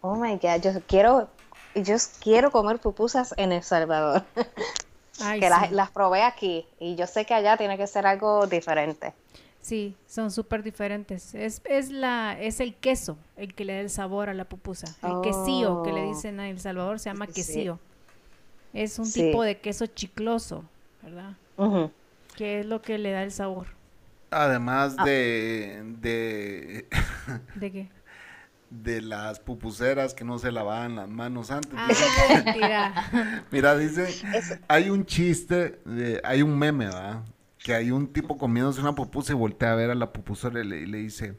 C: Oh my God, yo quiero, yo quiero comer pupusas en El Salvador. [laughs]
D: Ay,
C: que
D: sí.
C: las, las probé aquí y yo sé que allá tiene que ser algo diferente.
D: Sí, son súper diferentes. Es, es, la, es el queso el que le da el sabor a la pupusa. El quesillo que le
C: Oh.
D: dicen a El Salvador se llama
C: Sí.
D: quesillo. Es un
C: Sí.
D: tipo de queso chicloso, ¿verdad?
C: Ujú.
D: Que es lo que le da el sabor.
B: Además
C: Ah.
B: de, de, [laughs]
D: ¿De qué?
B: de las pupuseras que no se lavaban las manos antes.
D: Ah, mentira. [laughs]
B: Mira, dice,
C: Eso.
B: hay un chiste, de- hay un meme, ¿verdad? Que hay un tipo comiéndose una pupusa y voltea a ver a la pupusera y le, y le dice,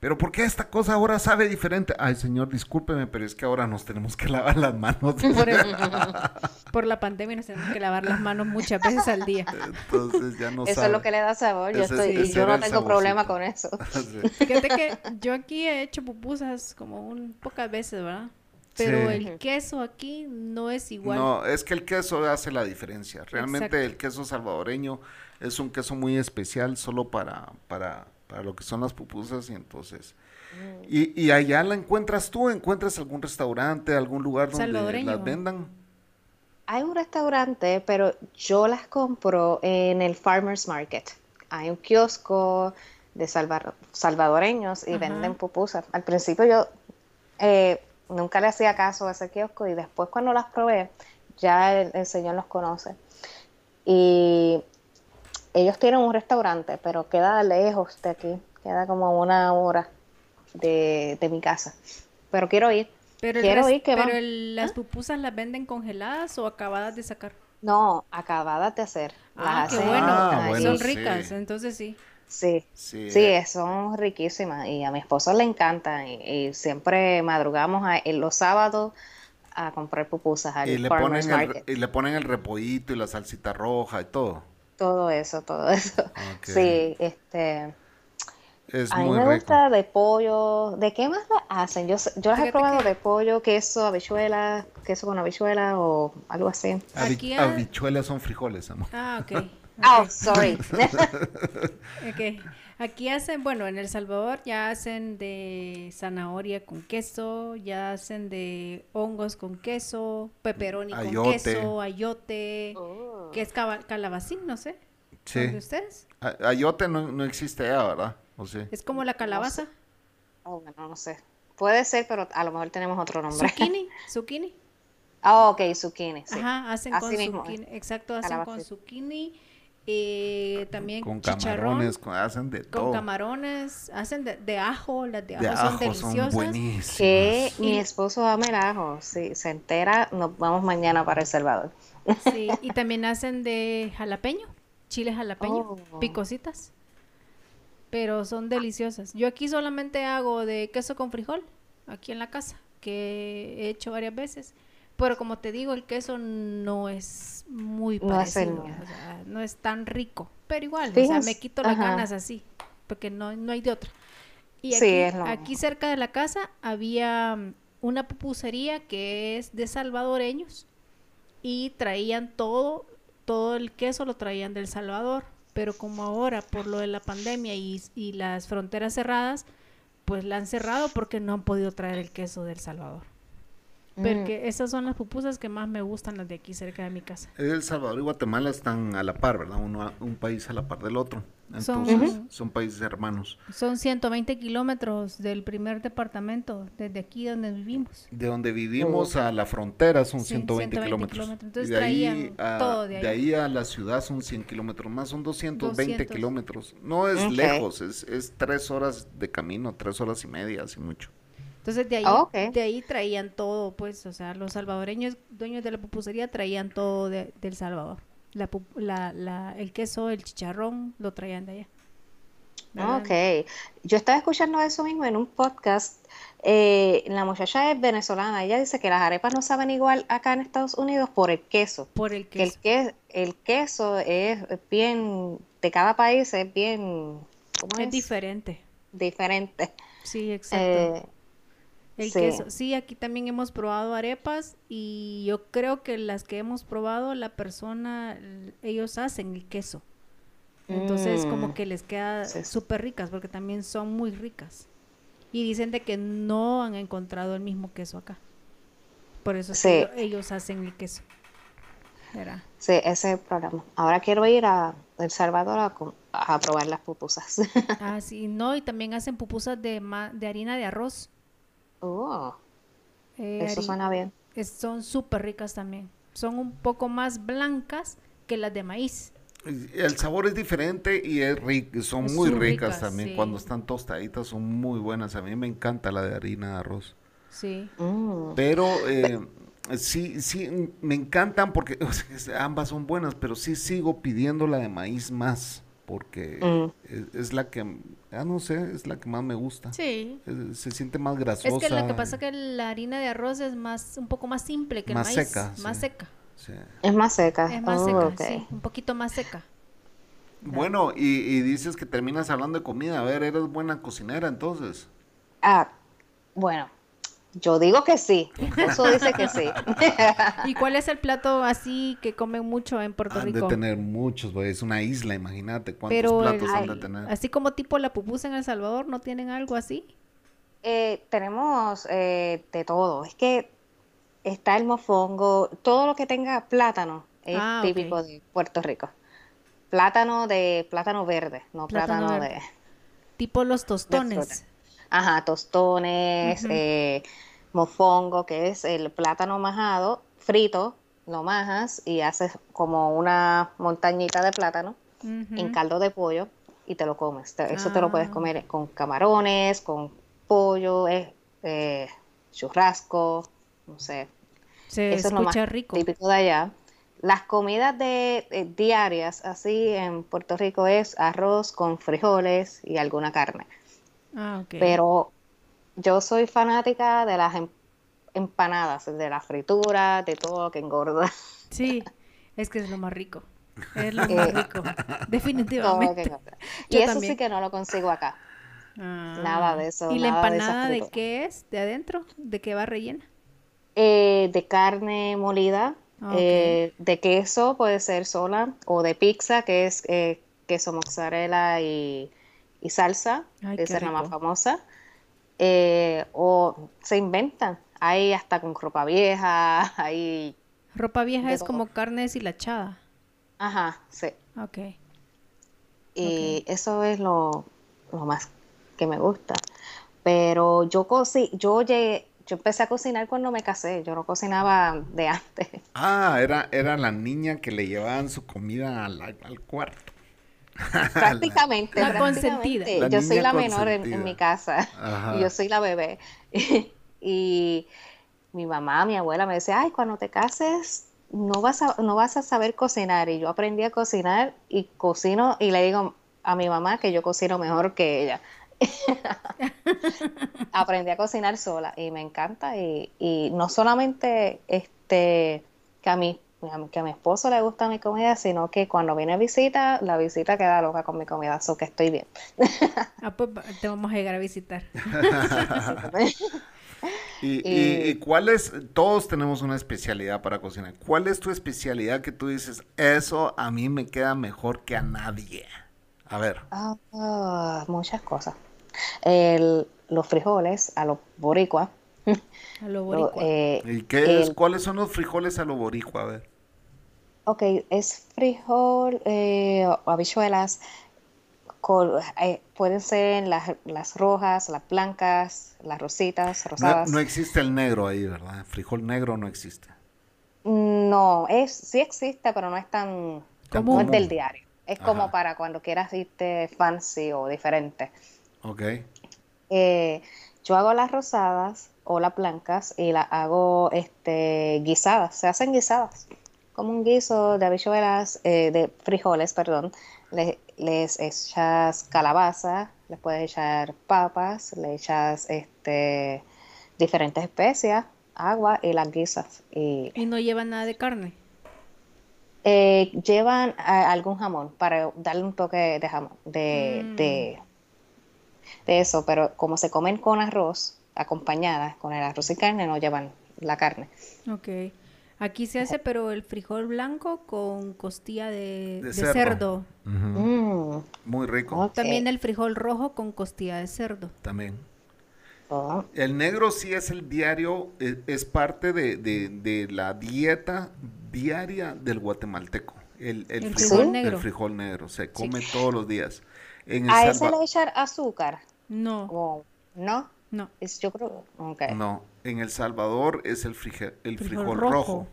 B: pero ¿por qué esta cosa ahora sabe diferente? Ay, señor, discúlpeme, pero es que ahora nos tenemos que lavar las manos. [laughs]
D: Por, el- [laughs] por la pandemia nos tenemos que lavar las manos muchas veces al día.
B: Entonces ya no
C: Eso
B: sabe.
C: es lo que le da sabor. Yo
B: Ese-
C: estoy, y
B: ese
C: yo no tengo problema con eso. [laughs]
B: Sí.
D: Fíjate que yo aquí he hecho pupusas como un pocas veces, ¿verdad? Pero
B: Sí.
D: el queso aquí no es igual.
B: No, es que el queso hace la diferencia. Realmente
D: Exacto.
B: el queso salvadoreño es un queso muy especial solo para, para, para lo que son las pupusas y entonces...
D: Mm.
B: Y, y allá la encuentras tú, encuentras algún restaurante, algún lugar donde
D: Salvadoreño.
B: las vendan.
C: Hay un restaurante, pero yo las compro en el Farmers Market. Hay un kiosco de salva- salvadoreños y
D: Ajá.
C: venden pupusas. Al principio yo eh, nunca le hacía caso a ese kiosco y después cuando las probé, ya el, el señor los conoce. Y ellos tienen un restaurante, pero queda lejos de aquí, queda como una hora de, de mi casa. Pero quiero ir.
D: Pero,
C: quiero ir que
D: pero el- las pupusas las venden congeladas o acabadas de sacar.
C: No, acabadas de hacer.
D: Ah,
C: Las
D: qué
C: hacen
D: bueno.
B: Ah, bueno,
D: Son
B: sí.
D: ricas, entonces sí.
C: Sí,
B: Sí,
C: sí,
B: eh.
C: son riquísimas y a mi esposo le encantan y, y siempre madrugamos a- en los sábados a comprar pupusas al
B: Y le, ponen el, y le ponen el repollito y la salsita roja y todo.
C: Todo eso, todo eso. Sí, este,
B: Es
C: a mí me
B: rico.
C: gusta de pollo. ¿De qué más la hacen? Yo, yo las he probado
D: que-
C: de pollo, queso, habichuela, queso con habichuela o algo así.
B: Habi- Habichuelas son frijoles, amor.
D: Ah, ok. [laughs]
C: Oh, sorry. [laughs]
D: ok. Aquí hacen, bueno, en El Salvador ya hacen de zanahoria con queso, ya hacen de hongos con queso, pepperoni con
B: Ayote.
D: queso, ayote,
C: Oh.
D: Que es calabacín, no sé.
B: Sí.
D: ¿De ustedes?
B: A- Ayote no, no existe ya, ¿verdad? ¿O sí?
D: Es como la calabaza.
C: Oh, bueno, no sé. Puede ser, pero a lo mejor tenemos otro nombre.
D: Zucchini, [laughs] zucchini.
C: Ah, ok, zucchini, sí.
D: Ajá, hacen
C: Así
D: con
C: mismo
D: zucchini. Exacto, hacen con
C: Calabacín.
D: zucchini. eh, también
B: Con camarones, con- hacen de
D: Con
B: todo.
D: camarones, hacen de, de ajo, las de ajo,
B: de
D: son
B: ajo son
D: deliciosas.
B: buenísimas.
C: Que mi
D: Y-
C: esposo ama el ajo. Si se entera, nos vamos mañana para El Salvador.
D: Sí, y también hacen de jalapeño, chile jalapeño,
C: Oh.
D: picositas. Pero son deliciosas. Yo aquí solamente hago de queso con frijol, aquí en la casa, que he hecho varias veces. Pero como te digo, el queso no es muy
C: No
D: parecido, o sea, no es tan rico. Pero igual, o sea, me quito las
C: ajá.
D: ganas así, porque no, no hay de otra. Y aquí, aquí cerca de la casa había una pupusería que es de salvadoreños y traían todo, todo el queso lo traían del Salvador, pero como ahora por lo de la pandemia y, y las fronteras cerradas, pues la han cerrado porque no han podido traer el queso del Salvador. Porque esas son las pupusas que más me gustan, las de aquí cerca de mi casa.
B: El Salvador y Guatemala están a la par, ¿verdad? Uno, un país a la par del otro.
D: Son-
B: Entonces, son países hermanos.
D: Son 120 kilómetros del primer departamento, desde aquí donde vivimos.
B: De donde vivimos a la frontera son
D: Sí,
B: 120,
D: 120
B: kilómetros.
D: kilómetros. Entonces
B: y de ahí,
D: traían
B: a,
D: todo de ahí.
B: a la ciudad son 100 kilómetros más, son 220
D: 200.
B: kilómetros. No es
C: Ok.
B: lejos, es, es tres horas de camino, tres horas y media, así mucho.
D: Entonces de ahí,
C: Ah, ok.
D: de ahí traían todo, pues, o sea, los salvadoreños dueños de la pupusería traían todo de, del Salvador. La, la, la, el queso, el chicharrón, lo traían de allá. ¿verdad?
C: Ok. Yo estaba escuchando eso mismo en un podcast. Eh, la muchacha es venezolana. Ella dice que las arepas no saben igual acá en Estados Unidos por el queso.
D: Por el
C: Que el,
D: queso.
C: que, el queso es bien, de cada país es bien, ¿cómo
D: Es
C: es?
D: diferente.
C: Diferente.
D: Sí, exacto.
C: Eh,
D: El
C: Sí.
D: queso. Sí, aquí también hemos probado arepas y yo creo que las que hemos probado, la persona, ellos hacen el queso. Entonces, como
C: Mm.
D: que les queda
C: Sí.
D: súper ricas porque también son muy ricas. Y dicen de que no han encontrado el mismo queso acá. Por eso
C: Sí.
D: ellos hacen el queso. ¿Verdad?
C: sí, ese es el problema. Ahora quiero ir a El Salvador a, a probar las pupusas. [laughs]
D: Ah, sí, no, y también hacen pupusas de, ma- de harina de arroz.
C: Oh,
D: Eh,
C: eso suena bien.
D: es- son súper ricas también. Son un poco más blancas que las de maíz.
B: El sabor es diferente y es rico, son
D: Son
B: muy ricas,
D: ricas,
B: también.
D: sí.
B: Cuando están tostaditas son muy buenas. A mí me encanta la de harina de arroz.
D: Sí.
C: Mm.
B: Pero eh, sí, sí, me encantan porque [laughs] o sea, es- ambas son buenas, pero sí sigo pidiendo la de maíz más, porque
C: Mm.
B: es, es la que, ah, no sé, es la que más me gusta.
D: Sí.
B: Se siente más grasosa.
D: Es que lo que pasa es que la harina de arroz es más, un poco más simple que el
B: Más
D: maíz.
B: seca,
D: Más
B: sí.
D: seca.
B: sí.
C: Es más seca.
D: Es más
C: Oh,
D: seca, sí. Un poquito más seca.
B: Bueno, y, y dices que terminas hablando de comida. A ver, eres buena cocinera entonces.
C: Ah, bueno, yo digo que sí. [laughs] Mi esposo dice que sí. [laughs]
D: ¿Y cuál es el plato así que comen mucho en Puerto
B: Han de
D: Rico?
B: tener muchos. Es una isla, imagínate cuántos
D: Pero
B: platos
D: el-
B: han de tener.
D: así como tipo la pupusa en El Salvador, ¿no tienen algo así?
C: Eh, tenemos eh, de todo. Es que está el mofongo, todo lo que tenga plátano es
D: Ah,
C: típico de Puerto Rico. Plátano de plátano verde, no
D: Plátano
C: plátano,
D: verde.
C: de,
D: Tipo los
C: de
D: tostones.
C: Ajá, tostones, eh, mofongo, que es el plátano majado, frito, lo majas y haces como una montañita de plátano en caldo de pollo y te lo comes. Te- Eso te lo puedes
D: Ah.
C: comer con camarones, con pollo, eh, eh, churrasco, no sé.
D: Se
C: Eso es lo más
D: rico.
C: típico de allá. Las comidas de, eh, diarias así en Puerto Rico es arroz con frijoles y alguna carne.
D: Ah.
C: Pero yo soy fanática de las em- empanadas, de la fritura, de todo lo que engorda.
D: Sí, es que es lo más rico. Es lo [laughs]
C: Eh,
D: más rico. [laughs]
C: Todo lo que
D: Definitivamente.
C: Y
D: Yo
C: eso
D: también.
C: sí que no lo consigo acá.
D: Ah.
C: Nada de eso,
D: ¿Y la
C: de
D: empanada de qué es? ¿De adentro? ¿De qué va rellena?
C: Eh, de carne molida,
D: Ah,
C: eh, de queso puede ser sola, o de pizza, que es eh, queso mozzarella y, y salsa,
D: Ay,
C: esa es la más famosa. Eh, o se inventan, hay hasta con ropa vieja, [laughs] hay,
D: Ropa vieja es
C: todo.
D: como carne deshilachada.
C: ajá, sí.
D: Ok.
C: Y eso es lo, lo más que me gusta. Pero yo cocí, yo llegué, yo empecé a cocinar cuando me casé, yo no cocinaba de antes.
B: Ah, era, era la niña que le llevaban su comida al, al cuarto.
C: Prácticamente,
D: La
C: prácticamente.
D: consentida.
B: La
C: Yo soy la menor en, mi casa
B: Ajá. [laughs]
C: y yo soy la bebé. [laughs] Y mi mamá, mi abuela me decía, ay, cuando te cases no vas a, no vas a saber cocinar. Y yo aprendí a cocinar y cocino y le digo a mi mamá que yo cocino mejor que ella. [laughs] Aprendí a cocinar sola y me encanta y, y no solamente este que a mí que a mi esposo le gusta mi comida, sino que cuando viene visita, la visita queda loca con mi comida, so que estoy bien.
D: Ah, pues te vamos a llegar a visitar. [laughs]
B: Y, y-
C: Eh,
B: y cuál es, todos tenemos una especialidad para cocinar. ¿Cuál es tu especialidad que tú dices, eso a mí me queda mejor que a nadie? A ver.
C: Ah, muchas cosas. El- los frijoles a los boricuas
D: A [laughs] lo boricua.
C: Eh,
B: ¿Y qué es?
C: el-
B: ¿Cuáles son los frijoles a lo boricua? A ver.
C: Ok, es frijol eh, o habichuelas. col- eh, pueden ser las, las rojas, las blancas, las rositas, rosadas.
B: no existe el negro ahí, ¿verdad? Frijol negro no existe.
C: No, es, sí existe, pero no es tan,
B: Tan
C: no es
B: común.
C: del diario. Es como para cuando quieras irte fancy o diferente.
B: Ok.
C: Eh, yo hago las rosadas o las blancas y las hago este, guisadas. Se hacen guisadas. Como un guiso de habichuelas, eh, de frijoles, perdón. Le- les echas calabaza, les puedes echar papas, le echas este, diferentes especias, agua y las guisas. Y
D: Y no lleva nada de carne.
C: eh, llevan a- algún jamón para darle un toque de jamón, de,
D: Mm.
C: de, de eso, pero como se comen con arroz, acompañadas con el arroz y carne, no llevan la carne.
D: Ok. Aquí se hace, pero el frijol blanco con costilla de,
B: De
D: de
B: cerdo.
C: Mm,
B: Muy rico.
D: También el frijol rojo con costilla de cerdo.
B: También.
C: Oh,
B: El negro sí es el diario, es, es parte de, de- de la dieta diaria del guatemalteco. El, el
D: El
B: frijol,
D: frijol negro.
B: el frijol negro. Se come todos los días. En El
C: ¿A ese le echar azúcar?
D: No,
C: ¿O no?
D: No.
C: Es, yo creo.
B: No, en El Salvador es el, frige- el
D: Frijol,
B: frijol,
D: rojo.
B: rojo.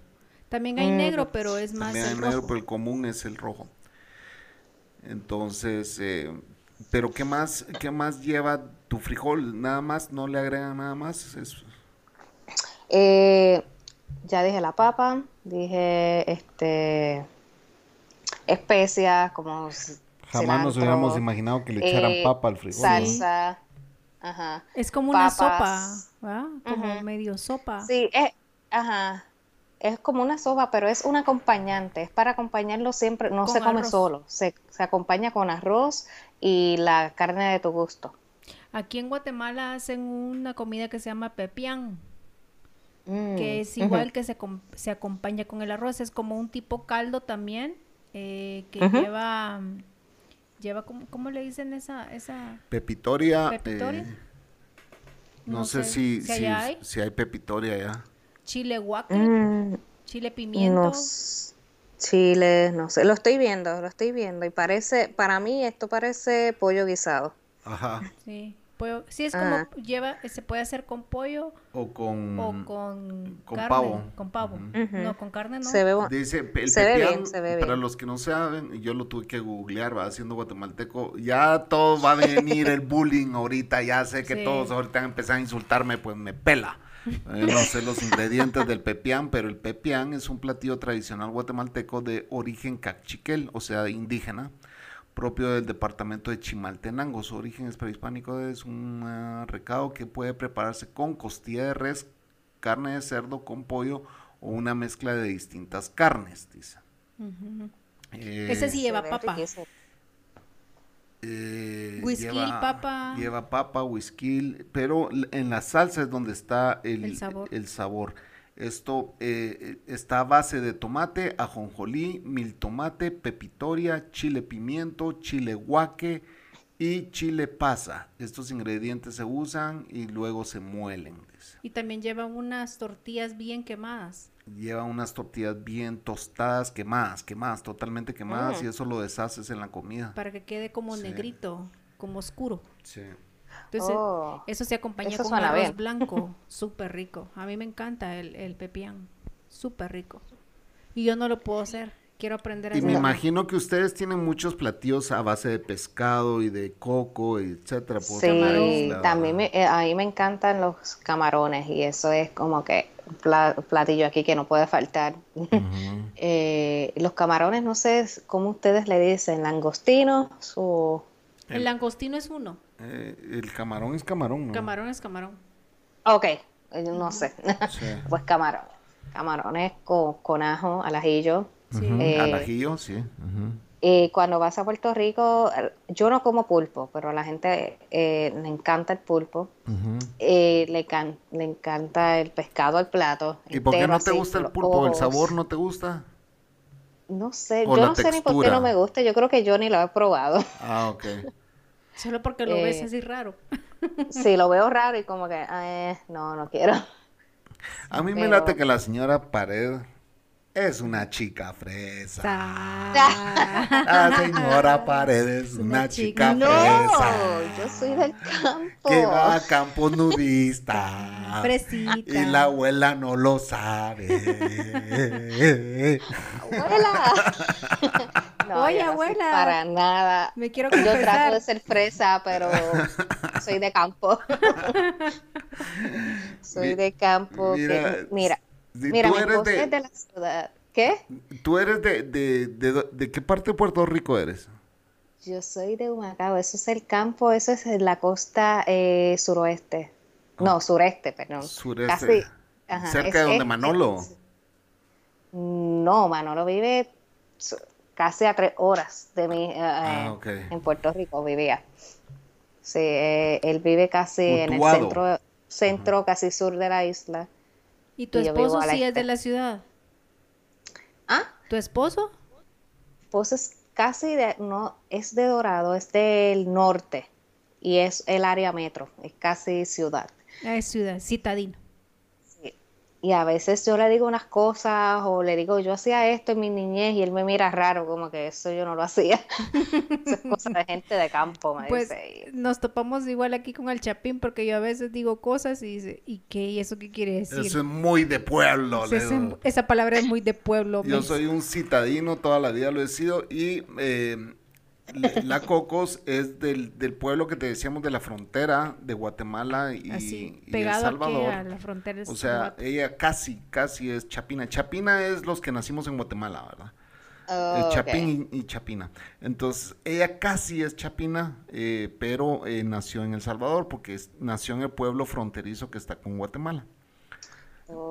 D: También hay
C: Mm.
D: negro, pero es más
B: También hay
D: el
B: negro,
D: rojo.
B: pero el común es el rojo. Entonces, eh, pero ¿qué más, qué más lleva tu frijol? Nada más, no le agregan nada más. Es-
C: Eh, ya dije la papa, dije este especias como
B: Jamás nos hubiéramos imaginado que le echaran
C: eh,
B: papa al frijol.
C: Salsa. Ajá.
D: Es como una sopa. Como medio sopa.
C: Sí, es, ajá. Es como una sopa, pero es un acompañante. Es para acompañarlo siempre. No
D: Con
C: se come
D: arroz.
C: solo. Se, se acompaña con arroz y la carne de tu gusto.
D: Aquí en Guatemala hacen una comida que se llama pepián,
C: Mm,
D: que es igual que se, se acompaña con el arroz. Es como un tipo caldo también, eh, que lleva, lleva ¿cómo, cómo le dicen esa, esa?
B: Pepitoria.
D: ¿Pepitoria?
B: eh, no,
D: No
B: sé,
D: sé
B: si,
D: si hay.
B: si hay pepitoria ya.
D: Chile guaque,
C: Mm,
D: chile pimiento.
C: no Chile, no sé. Lo estoy viendo, lo estoy viendo. Y parece, para mí esto parece pollo guisado.
B: Ajá.
D: Sí, pollo- sí es como
C: Ah.
D: lleva, se puede hacer con pollo
B: O con...
D: o con,
B: con
D: carne,
B: pavo.
D: con pavo. No, con carne no.
C: Se ve
B: Dice, el
C: Se ve bien, se ve
B: para
C: bien.
B: los que no saben, yo lo tuve que googlear, va haciendo guatemalteco, ya todo va a venir el bullying ahorita, ya sé que
D: Sí.
B: todos ahorita van a empezar a insultarme, pues me pela. Eh, no sé los ingredientes del pepián, pero el pepián es un platillo tradicional guatemalteco de origen cachiquel, o sea, indígena, propio del departamento de Chimaltenango. Su origen es prehispánico, es un ah, recado que puede prepararse con costilla de res, carne de cerdo con pollo o una mezcla de distintas carnes, dice. Eh,
D: Ese sí lleva papa.
B: eh,
D: Whisky, papa.
B: Lleva papa, whisky, pero en la salsa es donde está el,
D: El sabor.
B: el sabor. Esto eh, está a base de tomate, ajonjolí, mil tomate, pepitoria, chile pimiento, chile guaque y chile pasa. Estos ingredientes se usan y luego se muelen. dice.
D: Y también lleva unas tortillas bien quemadas.
B: Lleva unas tortillas bien tostadas, quemadas, quemadas, totalmente quemadas
C: Mm.
B: y eso lo deshaces en la comida.
D: para que quede como
B: Sí.
D: negrito, como oscuro.
B: Sí.
D: Entonces,
C: Oh,
D: eso se acompaña
C: eso
D: con arroz
C: bien.
D: blanco, [laughs] súper rico. A mí me encanta el, el pepián, súper rico. Y yo no lo puedo hacer, quiero aprender a
B: Y me imagino que ustedes tienen muchos platillos a base de pescado y de coco, etcétera.
C: Sí, también me, eh, a mí me encantan los camarones y eso es como que platillo aquí que no puede faltar. [laughs] Eh, los camarones, no sé cómo ustedes le dicen, langostinos o...
D: El langostino es uno,
B: Eh, el camarón es camarón, ¿no?
D: camarón es camarón.
C: Ok, eh, no sé. [laughs]
B: Sí.
C: Pues camarones. Camarones con, con ajo, al ajillo.
D: Sí.
C: Eh,
B: Al ajillo, sí.
C: Y cuando vas a Puerto Rico, yo no como pulpo, pero a la gente eh, le encanta el pulpo. Eh, le, can- le encanta el pescado al plato.
B: ¿Y por qué no te gusta el pulpo? ¿El sabor no te gusta?
C: No sé,
B: ¿O
C: yo no sé ni por qué no me gusta. Yo creo que yo ni lo he probado.
B: Ah, ok. [laughs]
D: Solo porque lo
C: Eh,
D: ves así raro. [laughs]
C: Sí, lo veo raro y como que, eh, no, no quiero.
B: A mí me late que la señora Pared es una chica fresa. La señora Pared es una, chica
D: chica-
C: No,
B: fresa.
C: yo soy del campo.
B: Que va a campo nudista.
D: Fresita.
B: Y la abuela no lo sabe.
C: Abuela. No,
D: Oye,
C: no
D: abuela.
C: Para nada.
D: Me quiero
C: Yo trato
D: confesar.
C: de ser fresa, pero soy de campo. [laughs] soy
B: Mi-
C: de campo. que-
B: mira,
C: Mira,
B: tú eres de-
C: la ciudad. ¿Qué?
B: ¿Tú eres de, de, de, de qué parte de Puerto Rico eres?
C: Yo soy de Humacao. Eso es el campo, eso es la costa eh, suroeste. No, sureste, perdón.
B: Sureste.
C: Casi. ajá,
B: Cerca
C: es-
B: de donde
C: es-
B: Manolo.
C: es- no, Manolo vive casi a tres horas de mí. eh,
B: Ah, ok.
C: En Puerto Rico vivía. Sí, eh, él vive casi en el centro, centro casi sur de la isla.
D: ¿Y tu
C: y
D: esposo sí es de la ciudad?
C: Ah,
D: ¿Tu esposo?
C: pues es casi de, no, es de Dorado, es del norte y es el área metro, es casi ciudad.
D: Ah, Es ciudad, citadino.
C: Y a veces yo le digo unas cosas o le digo, yo hacía esto en mi niñez y él me mira raro, como que eso yo no lo hacía. [laughs] Eso es cosa de gente de campo, me
D: Pues
C: dice.
D: nos topamos igual aquí con el Chapín porque yo a veces digo cosas y dice, ¿y qué? ¿Y eso qué quiere decir?
B: Eso es muy de pueblo. Le
D: ese-
B: digo.
D: esa palabra es muy de pueblo.
B: Yo soy un citadino, toda la vida lo he sido. Y eh, la Cocos es del, del pueblo que te decíamos de la frontera de Guatemala y,
D: Así,
B: y El Salvador.
D: a la frontera. es
B: O sea, ella casi, casi es Chapina. Chapina es los que nacimos en Guatemala, ¿verdad? Eh,
C: Oh,
B: Chapín y, y Chapina. Entonces, ella casi es Chapina, eh, pero eh, nació en El Salvador porque es- nació en el pueblo fronterizo que está con Guatemala.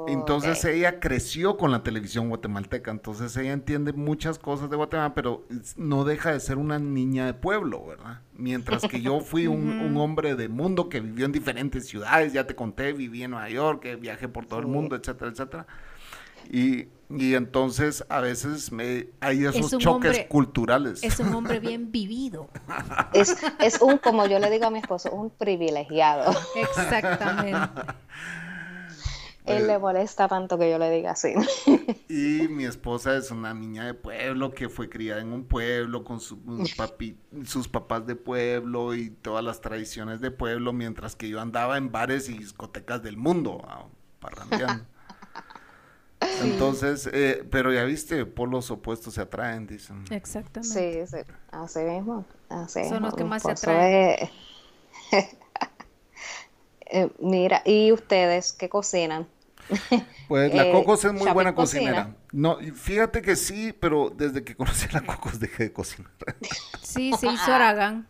B: Entonces ella creció con la televisión guatemalteca, entonces ella entiende muchas cosas de Guatemala, pero es- no deja de ser una niña de pueblo, ¿verdad? Mientras que yo fui un, [laughs] un hombre de mundo que vivió en diferentes ciudades, ya te conté, viví en Nueva York, que viajé por todo el
C: Sí.
B: mundo, etcétera, etcétera. Y, y entonces a veces me, hay esos
D: un
B: choques
D: hombre-
B: culturales.
D: Es un hombre [laughs] bien vivido.
C: Es, es un, como yo le digo a mi esposo, un privilegiado.
D: Exactamente. [laughs]
C: Él le molesta tanto que yo le diga así. [laughs]
B: Y mi esposa es una niña de pueblo que fue criada en un pueblo con su- papi- sus papás de pueblo y todas las tradiciones de pueblo, mientras que yo andaba en bares y discotecas del mundo, ah, parrandeando. [laughs] Entonces, eh, pero ya viste, polos opuestos se atraen, dicen.
D: Exactamente.
C: Sí, sí, así mismo. Así
D: Son los que más se atraen. [laughs]
C: Eh, mira, ¿y ustedes qué cocinan? [laughs]
B: Pues la
C: Eh,
B: Cocos es muy buena
C: cocina.
B: cocinera. No, fíjate que sí, pero desde que conocí a la Cocos dejé de cocinar. [laughs]
D: Sí, se hizo Aragán.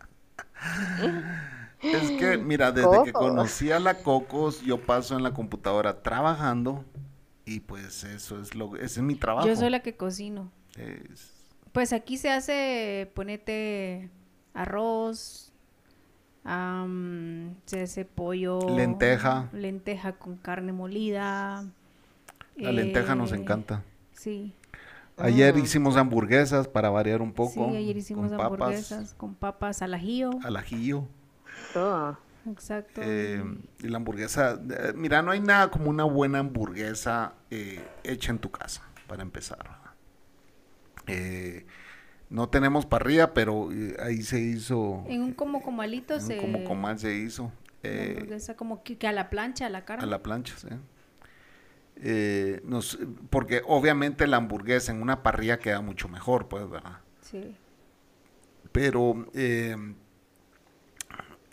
B: Es que, mira, desde que conocí a la Cocos, yo paso en la computadora trabajando y pues eso es lo, ese es mi trabajo.
D: Yo soy la que cocino.
B: Es-
D: Pues aquí se hace, ponete arroz, am, se hace pollo.
B: Lenteja.
D: Lenteja con carne molida.
B: la lenteja nos
D: eh,
B: encanta.
D: Sí,
B: Ayer hicimos hamburguesas para variar un poco.
D: sí, ayer hicimos
B: con papas
D: hamburguesas con papas al ajillo.
B: al ajillo.
C: Oh,
D: Exacto.
B: eh, y la hamburguesa, eh, mira, no hay nada como una buena hamburguesa eh, hecha en tu casa, para empezar. Eh, no tenemos parrilla, pero eh, ahí se hizo,
D: en un como comalito
B: en un
D: se...
B: como comal se hizo. eh,
D: hamburguesa como que, que a la plancha, a la carne.
B: A la plancha, sí. Eh, nos, porque obviamente la hamburguesa en una parrilla queda mucho mejor, pues, ¿verdad?
D: Sí.
B: Pero eh,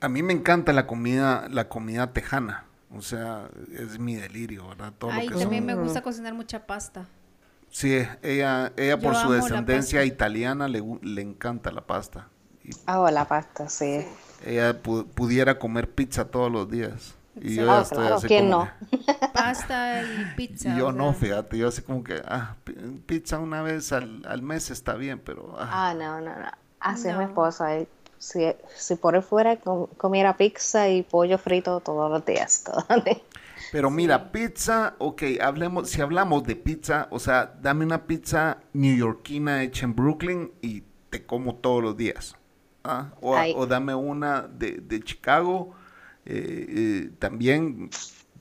B: a mí me encanta la comida, la comida tejana. O sea, es mi delirio, ¿verdad? Todo lo que
D: también
B: son-
D: me gusta cocinar mucha pasta.
B: Sí, ella, ella por
D: Yo
B: su descendencia
D: pasta.
B: italiana le, le encanta la pasta. Y
C: oh, la pasta, sí.
B: ella pu- pudiera comer pizza todos los días. Y yo
C: Ah,
B: ya estoy
C: claro,
B: así
C: ¿quién
B: como
C: no?
B: que-
D: Pasta y pizza. [laughs]
B: Y yo no,
D: sea,
B: fíjate, yo así como que, ah, pi- pizza una vez al, al mes está bien, pero... ah,
C: Ah, no, no, no. Así es mi
D: No.
C: esposa. él- Si, si por él fuera, com- comiera pizza y pollo frito todos los días. [laughs] Todos los días.
B: Pero mira, pizza, ok, hablemos, si hablamos de pizza, o sea, dame una pizza neoyorquina hecha en Brooklyn y te como todos los días. ¿ah? O, o dame una de, de Chicago eh, eh, también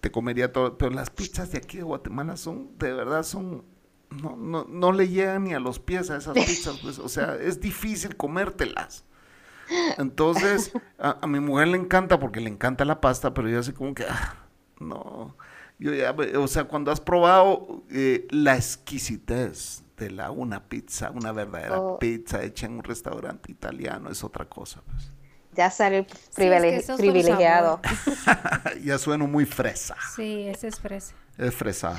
B: te comería todo, pero las pizzas de aquí de Guatemala son, de verdad, son, no, no, no le llegan ni a los pies a esas pizzas, pues, o sea, es difícil comértelas. Entonces, a, a mi mujer le encanta porque le encanta la pasta, pero yo así como que, ah, no, yo ya, o sea, cuando has probado eh, la exquisitez de la una pizza, una verdadera
C: Oh.
B: pizza hecha en un restaurante italiano, es otra cosa, pues.
C: Ya
D: es que son
C: privilegiado. [laughs]
B: ya sueno muy fresa,
D: Sí, ese es fresa.
B: es fresa,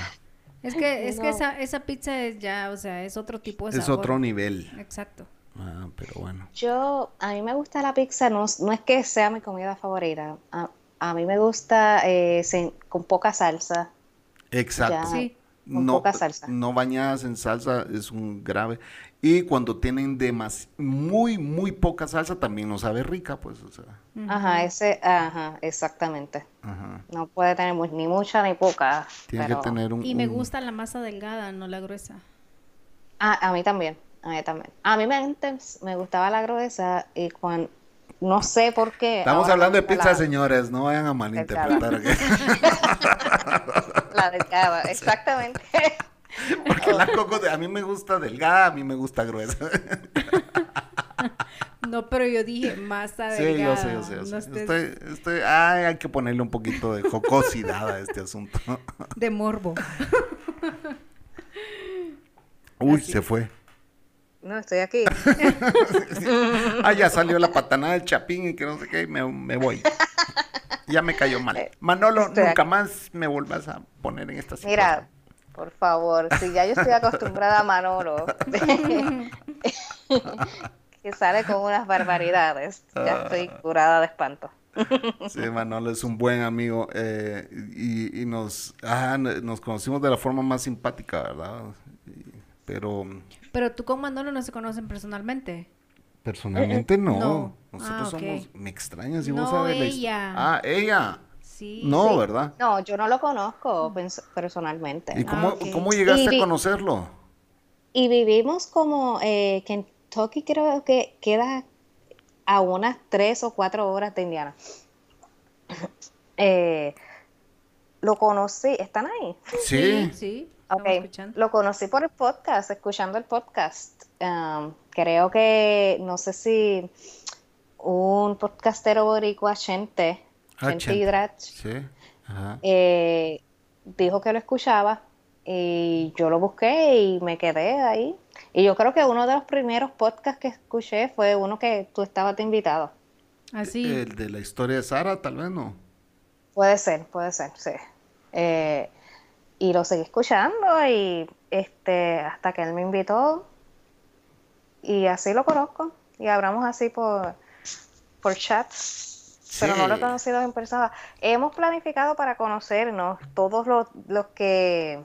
D: Es que, es que esa, esa pizza es ya, o sea, es otro tipo de
B: es
D: sabor.
B: otro nivel.
D: Exacto.
B: Ah, pero bueno.
C: Yo, a mí me gusta la pizza, no, no es que sea mi comida favorita. A, a mí me gusta eh, sin- con poca salsa.
B: Exacto.
C: Ya.
D: Sí.
C: Con poca salsa.
B: No bañadas en salsa es un grave. Y cuando tienen demas muy, muy poca salsa, también no sabe rica, pues, o sea.
C: Ajá, ese, ajá, exactamente.
B: Ajá.
C: No puede tener ni mucha ni poca.
B: Tiene
C: pero-
B: que tener un.
D: Y me
B: un-
D: gusta la masa delgada, no la gruesa.
C: Ah, a mí también, a mí también. A mí me, antes me gustaba la gruesa y cuando, no sé por qué.
B: Estamos hablando de pizza,
C: la-
B: señores, no vayan a malinterpretar.
C: La delgada, [laughs] exactamente. [laughs]
B: Porque la coco, de- a mí me gusta delgada, a mí me gusta gruesa. [laughs]
D: No, pero yo dije masa
B: Sí, yo
D: delgada.
B: sé, yo sé, yo
D: no
B: sé.
D: estés
B: Estoy, estoy, ay, hay que ponerle un poquito de jocosidad a este asunto.
D: de morbo.
B: Uy, se fue.
C: No, estoy aquí. [laughs]
B: Ah, ya salió la patanada del chapín y que no sé qué, y me, me voy. Ya me cayó mal. Manolo,
C: estoy
B: nunca
C: aquí.
B: más me vuelvas a poner en esta situación.
C: Mira, por favor, si ya yo estoy acostumbrada a Manolo, [laughs] [laughs] que sale con unas barbaridades, ya estoy curada de espanto.
B: Sí, Manolo es un buen amigo eh, y, y nos, ah, nos conocimos de la forma más simpática, ¿verdad? Y- pero
D: Pero tú con Manolo no se conocen personalmente.
B: personalmente no.
D: No.
B: Nosotros
D: Ah,
B: somos, me extrañas si
D: No,
B: vos sabes la. Ah, ella.
D: Sí.
B: No,
C: Sí.
B: ¿verdad?
C: No, yo no lo conozco personalmente.
B: ¿Y cómo,
D: ok.
B: cómo llegaste
C: Y
B: a conocerlo?
C: Y vivimos como eh, Kentucky creo que queda a unas tres o cuatro horas de Indiana. Eh, lo conocí, ¿están ahí?
B: Sí.
D: Sí, escuchando.
C: Lo conocí por el podcast, escuchando el podcast. Um, creo que, no sé si un podcastero boricua, Chente,
B: Ah,
C: Chente. Hidrach,
B: Sí. Ajá.
C: eh, dijo que lo escuchaba y yo lo busqué y me quedé ahí. Y yo creo que uno de los primeros podcasts que escuché fue uno que tú estabas invitado.
D: Así.
B: El de la historia de Sara, tal vez no.
C: Puede ser, puede ser, sí. Eh, y lo seguí escuchando y este hasta que él me invitó y así lo conozco y hablamos así por por chat, pero no lo he conocido en persona. Hemos planificado para conocernos todos los, los que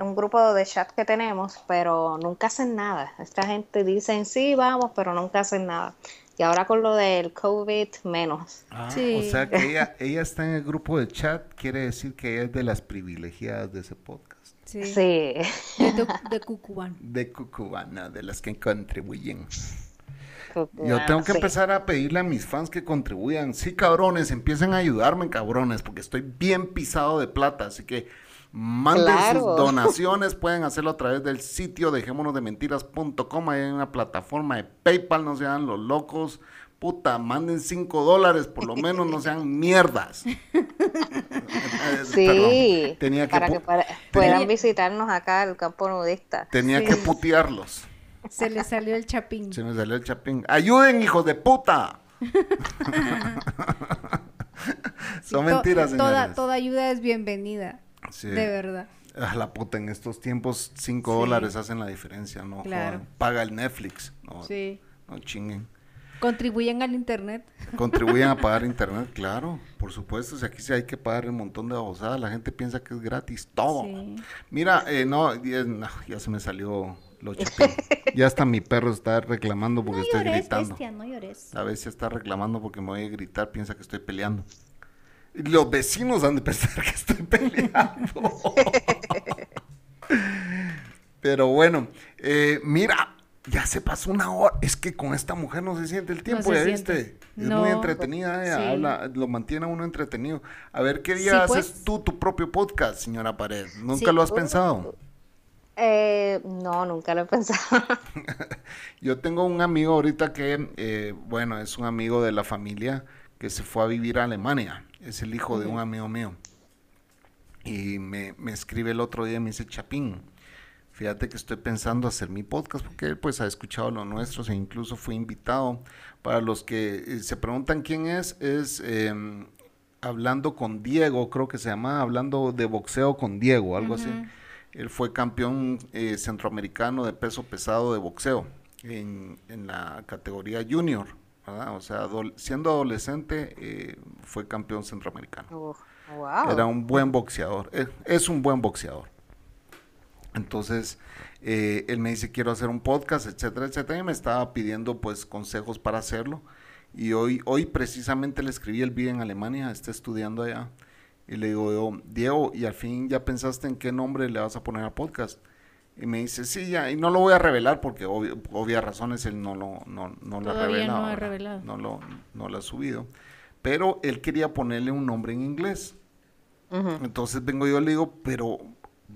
C: un grupo de chat que tenemos, pero nunca hacen nada. Esta gente dice sí, vamos, pero nunca hacen nada. Y ahora con lo del COVID, menos.
B: Ah,
D: Sí.
B: O sea que ella, [laughs] ella está en el grupo de chat, quiere decir que ella es de las privilegiadas de ese podcast.
D: Sí.
C: Sí.
D: De, de, [laughs] de Cucubán.
B: De Cucubana, de las que contribuyen. Yo tengo que
C: sí.
B: empezar a pedirle a mis fans que contribuyan. Sí, cabrones, empiecen a ayudarme, cabrones, porque estoy bien pisado de plata. Así que manden
C: Claro.
B: sus donaciones. Pueden hacerlo a través del sitio dejémonosdementiras.com. Ahí hay una plataforma de PayPal, no sean los locos. Puta, manden 5 dólares, por lo menos no sean mierdas. [laughs] [laughs]
C: Sí,
B: perdón, tenía que,
C: para que para- puedan visitarnos acá al campo nudista.
B: tenía
D: Sí.
B: que putearlos.
D: Se le salió el chapín.
B: Se me salió el chapín. ¡Ayuden, hijos de puta! [laughs] Son mentiras, señores.
D: Toda, toda ayuda es bienvenida.
B: Sí.
D: De verdad.
B: Ah, la puta, en estos tiempos 5
D: Sí.
B: dólares hacen la diferencia, ¿no?
D: Claro.
B: Paga el Netflix. No,
D: Sí.
B: no chinguen.
D: Contribuyen al internet.
B: Contribuyen a pagar [laughs] internet, claro, por supuesto. Si aquí sí hay que pagar un montón de babosadas, la gente piensa que es gratis todo.
D: Sí.
B: Mira, eh, no, ya, no, ya se me salió lo chapín. [laughs] ya hasta mi perro está reclamando porque estoy gritando.
D: no llores.
B: A veces está reclamando porque me voy a gritar, piensa que estoy peleando. Los vecinos han de pensar que estoy peleando. Pero bueno, eh, mira, ya se pasó una hora. Es que con esta mujer no se siente el tiempo, ¿ya viste? Es muy entretenida, ella habla, lo mantiene a uno entretenido. A ver, ¿qué día haces pues. tú tu propio podcast, señora Pared? ¿Nunca lo has pensado?
C: Eh, no, nunca lo he pensado. [laughs]
B: Yo tengo un amigo ahorita que, eh, bueno, es un amigo de la familia que se fue a vivir a Alemania. Es el hijo de un amigo mío. Y me, me escribe el otro día y me dice, Chapín, fíjate que estoy pensando hacer mi podcast porque él pues ha escuchado lo nuestro e incluso fue invitado. Para los que eh, se preguntan quién es, es em, Hablando con Diego, creo que se llama Hablando de Boxeo con Diego, algo así. Él fue campeón eh, centroamericano de peso pesado de boxeo en, la categoría junior, O sea, siendo adolescente eh, fue campeón centroamericano. Era un buen boxeador, es un buen boxeador. Entonces, eh, él me dice, quiero hacer un podcast, etcétera, etcétera, y me estaba pidiendo pues consejos para hacerlo. Y hoy, hoy precisamente le escribí, él vive en Alemania, está estudiando allá. Y le digo yo, Diego, ¿y al fin ya pensaste en qué nombre le vas a poner al podcast? Y me dice, sí, ya, y no lo voy a revelar porque obvio, obvias razones él no lo, no, no lo ha revelado. No, lo, no lo ha subido. Pero él quería ponerle un nombre en inglés. Entonces vengo yo y le digo, pero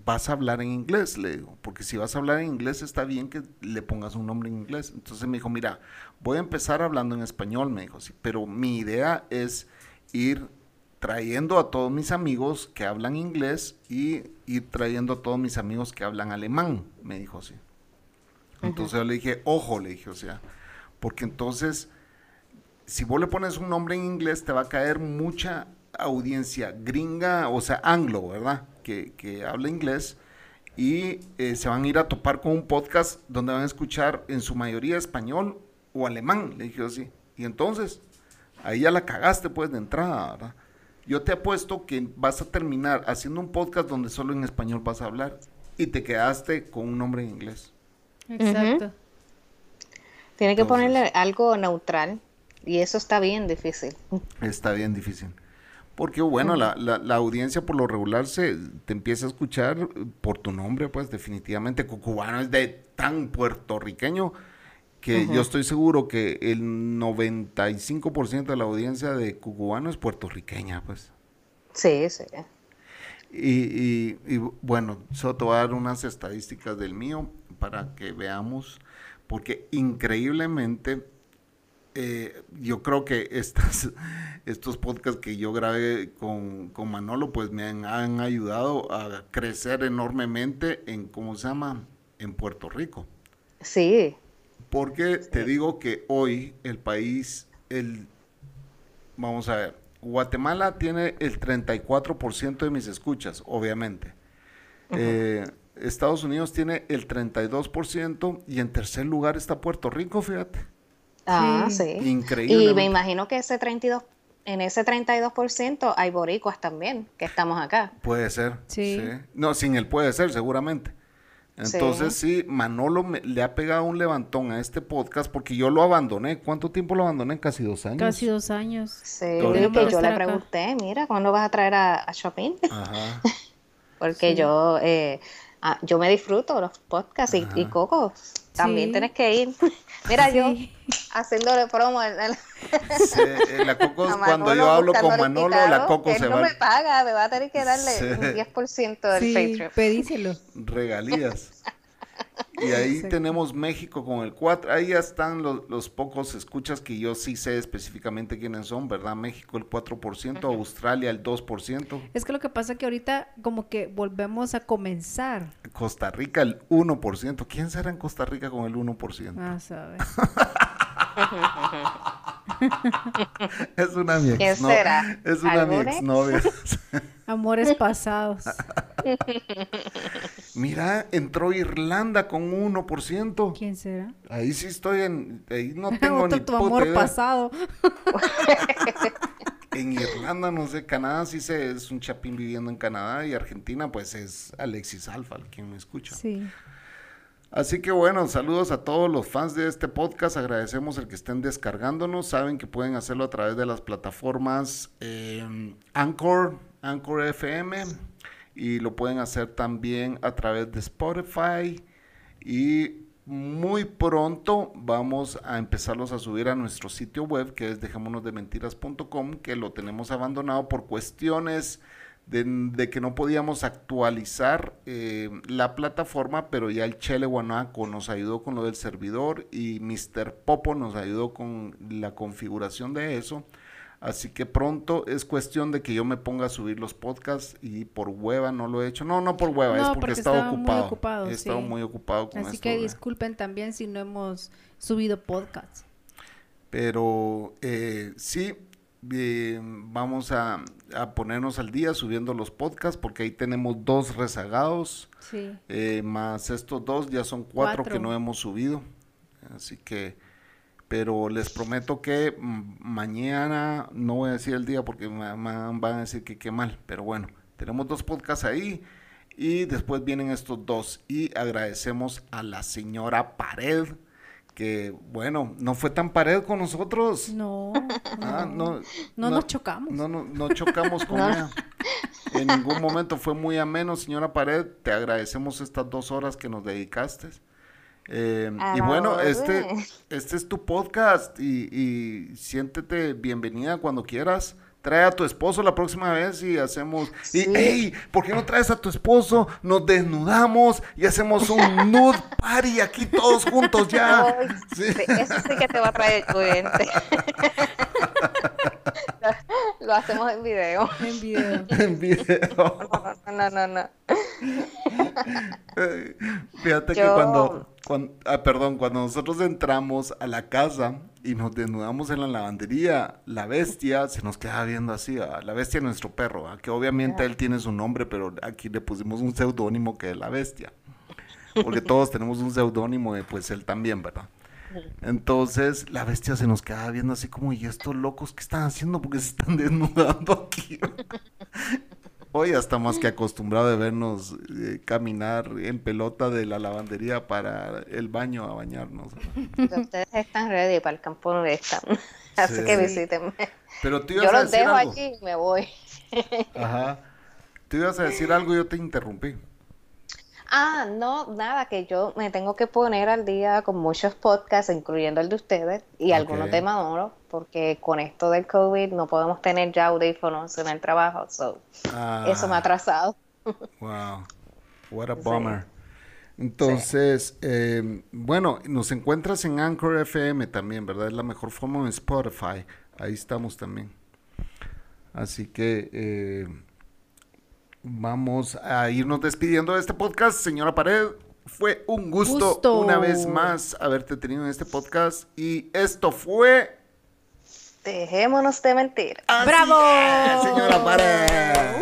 B: vas a hablar en inglés, le digo, porque si vas a hablar en inglés está bien que le pongas un nombre en inglés. Entonces me dijo, mira, voy a empezar hablando en español, me dijo, sí, pero mi idea es ir trayendo a todos mis amigos que hablan inglés y ir trayendo a todos mis amigos que hablan alemán, me dijo así. Entonces yo le dije, ojo, le dije, o sea, porque entonces, si vos le pones un nombre en inglés, te va a caer mucha audiencia gringa, o sea, anglo, ¿verdad? Que, que habla inglés y eh, se van a ir a topar con un podcast donde van a escuchar en su mayoría español o alemán, le dije así. Y entonces, ahí ya la cagaste pues de entrada, ¿verdad? Yo te apuesto que vas a terminar haciendo un podcast donde solo en español vas a hablar y te quedaste con un nombre en inglés.
C: Exacto. Tiene que ponerle algo neutral y eso está bien difícil.
B: Está bien difícil. Porque bueno, la, la, audiencia por lo regular se te empieza a escuchar por tu nombre, pues definitivamente Cucubano es de tan puertorriqueño que yo estoy seguro que el 95% de la audiencia de Cucubano es puertorriqueña, pues.
C: Sí, sí.
B: Y, y, bueno, solo te voy a dar unas estadísticas del mío para que veamos, porque increíblemente eh, yo creo que estas, [laughs] estos podcasts que yo grabé con, Manolo, pues me han, ayudado a crecer enormemente en, ¿cómo se llama? En Puerto Rico.
C: Sí.
B: Porque te digo que hoy el país, el, vamos a ver, Guatemala tiene el 34% de mis escuchas, obviamente. Eh, Estados Unidos tiene el 32% y en tercer lugar está Puerto Rico, fíjate.
C: Ah, sí. Increíble. Y me imagino que ese 32, en ese 32% hay boricuas también, que estamos acá.
B: Puede ser. Sí. No, sin él puede ser, seguramente. Entonces sí, Manolo le ha pegado un levantón a este podcast porque yo lo abandoné. ¿Cuánto tiempo lo abandoné? Casi dos años.
D: Casi dos años.
C: Sí, que yo le pregunté, mira, ¿cuándo vas a traer a, a Shopping? Ajá. [laughs] porque yo, eh, ah, yo me disfruto los podcasts y, y, Coco, también tienes que ir. [laughs] Mira, yo haciéndole promo.
B: la Coco, [laughs] cuando yo hablo con Manolo, la Coco se
C: va. no me paga, me va a tener que darle un 10% del sí, Patreon.
D: Pedíselo.
B: Regalías. [laughs] Y ahí tenemos México con el 4. Ahí ya están los, pocos escuchas que yo sí sé específicamente quiénes son, ¿verdad? México el 4%, Australia el 2%.
D: Es que lo que pasa es que ahorita como que volvemos a comenzar.
B: Costa Rica el 1%. ¿Quién será en Costa Rica con el 1%?
D: Ah, sabes. [laughs] [laughs]
B: es una mi
C: ¿Quién será?
B: Es una mi exnovia. [laughs]
D: Amores pasados. [laughs]
B: Mira, entró Irlanda con 1%.
D: ¿Quién será?
B: Ahí sí estoy en. Ahí no tengo ni
D: tu amor pasado.
B: en Irlanda, no sé, Canadá sí se, es un chapín viviendo en Canadá y Argentina, pues es Alexis Alfa, quien me escucha.
D: Sí.
B: Así que bueno, saludos a todos los fans de este podcast. Agradecemos el que estén descargándonos. Saben que pueden hacerlo a través de las plataformas eh, Anchor, Anchor FM y lo pueden hacer también a través de Spotify y muy pronto vamos a empezarlos a subir a nuestro sitio web que es dejémonosdementiras.com que lo tenemos abandonado por cuestiones de, que no podíamos actualizar eh, la plataforma, pero ya el Chele Guanaco nos ayudó con lo del servidor y Mr. Popo nos ayudó con la configuración de eso. Así que pronto es cuestión de que yo me ponga a subir los podcasts y por hueva no lo he hecho. No, no por hueva, es porque, he estado ocupado. he estado muy ocupado
D: con Así que disculpen también si no hemos subido podcasts.
B: Pero eh, sí, vamos a, ponernos al día subiendo los podcasts porque ahí tenemos dos rezagados. Eh, más estos dos ya son cuatro, que no hemos subido. Así que, pero les prometo que mañana, no voy a decir el día porque van a decir que qué mal, pero bueno, tenemos dos podcasts ahí y después vienen estos dos y agradecemos a la señora Pared que bueno, no fue tan pared con nosotros.
D: No, ah, no, no, nos chocamos.
B: No, no, no chocamos con [laughs] ella. En ningún momento fue muy ameno, señora Pared. Te agradecemos estas dos horas que nos dedicaste. Eh, y bueno, este, este es tu podcast y, y siéntete bienvenida cuando quieras trae a tu esposo la próxima vez y hacemos, y hey, ¿por qué no traes a tu esposo? Nos desnudamos y hacemos un [laughs] nude party aquí todos juntos ya.
C: Eso sí que te va a traer tu cliente. [laughs] [laughs] Lo hacemos en video.
D: En video. [laughs]
B: En video.
C: No, no, no.
B: Fíjate que cuando, cuando ah, perdón, cuando nosotros entramos a la casa y nos desnudamos en la lavandería, la bestia se nos queda viendo así, la bestia nuestro perro, que obviamente él tiene su nombre, pero aquí le pusimos un seudónimo que es la bestia. Porque todos tenemos un seudónimo, pues él también, ¿verdad? Entonces la bestia se nos queda viendo así como, ¿y estos locos qué están haciendo? Porque se están [laughs] desnudando aquí. [laughs] Hoy hasta más que acostumbrado de vernos eh, caminar en pelota de la lavandería para el baño a bañarnos.
C: Ustedes están ready para el campo donde están. [laughs] Así que visítenme.
B: Pero tú
C: yo los dejo aquí y me voy.
B: Ajá. Tú ibas a decir algo y yo te interrumpí.
C: Ah, no, nada, que yo me tengo que poner al día con muchos podcasts, incluyendo el de ustedes y algunos de Maduro, porque con esto del COVID no podemos tener ya audífonos en el trabajo, so eso me ha ah. atrasado. [laughs]
B: Wow, what a bummer. Entonces, eh, bueno, nos encuentras en Anchor FM también, ¿verdad? Es la mejor forma en Spotify. Ahí estamos también. Así que eh, vamos a irnos despidiendo de este podcast. Señora Pared, fue un gusto, una vez más haberte tenido en este podcast. Y esto fue.
C: Dejémonos de mentir.
D: ¡Bravo!
B: señora Pared.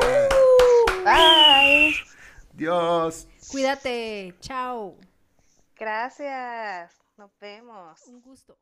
C: bye.
B: Dios.
D: Cuídate. Chao.
C: Gracias. Nos vemos.
D: Un gusto.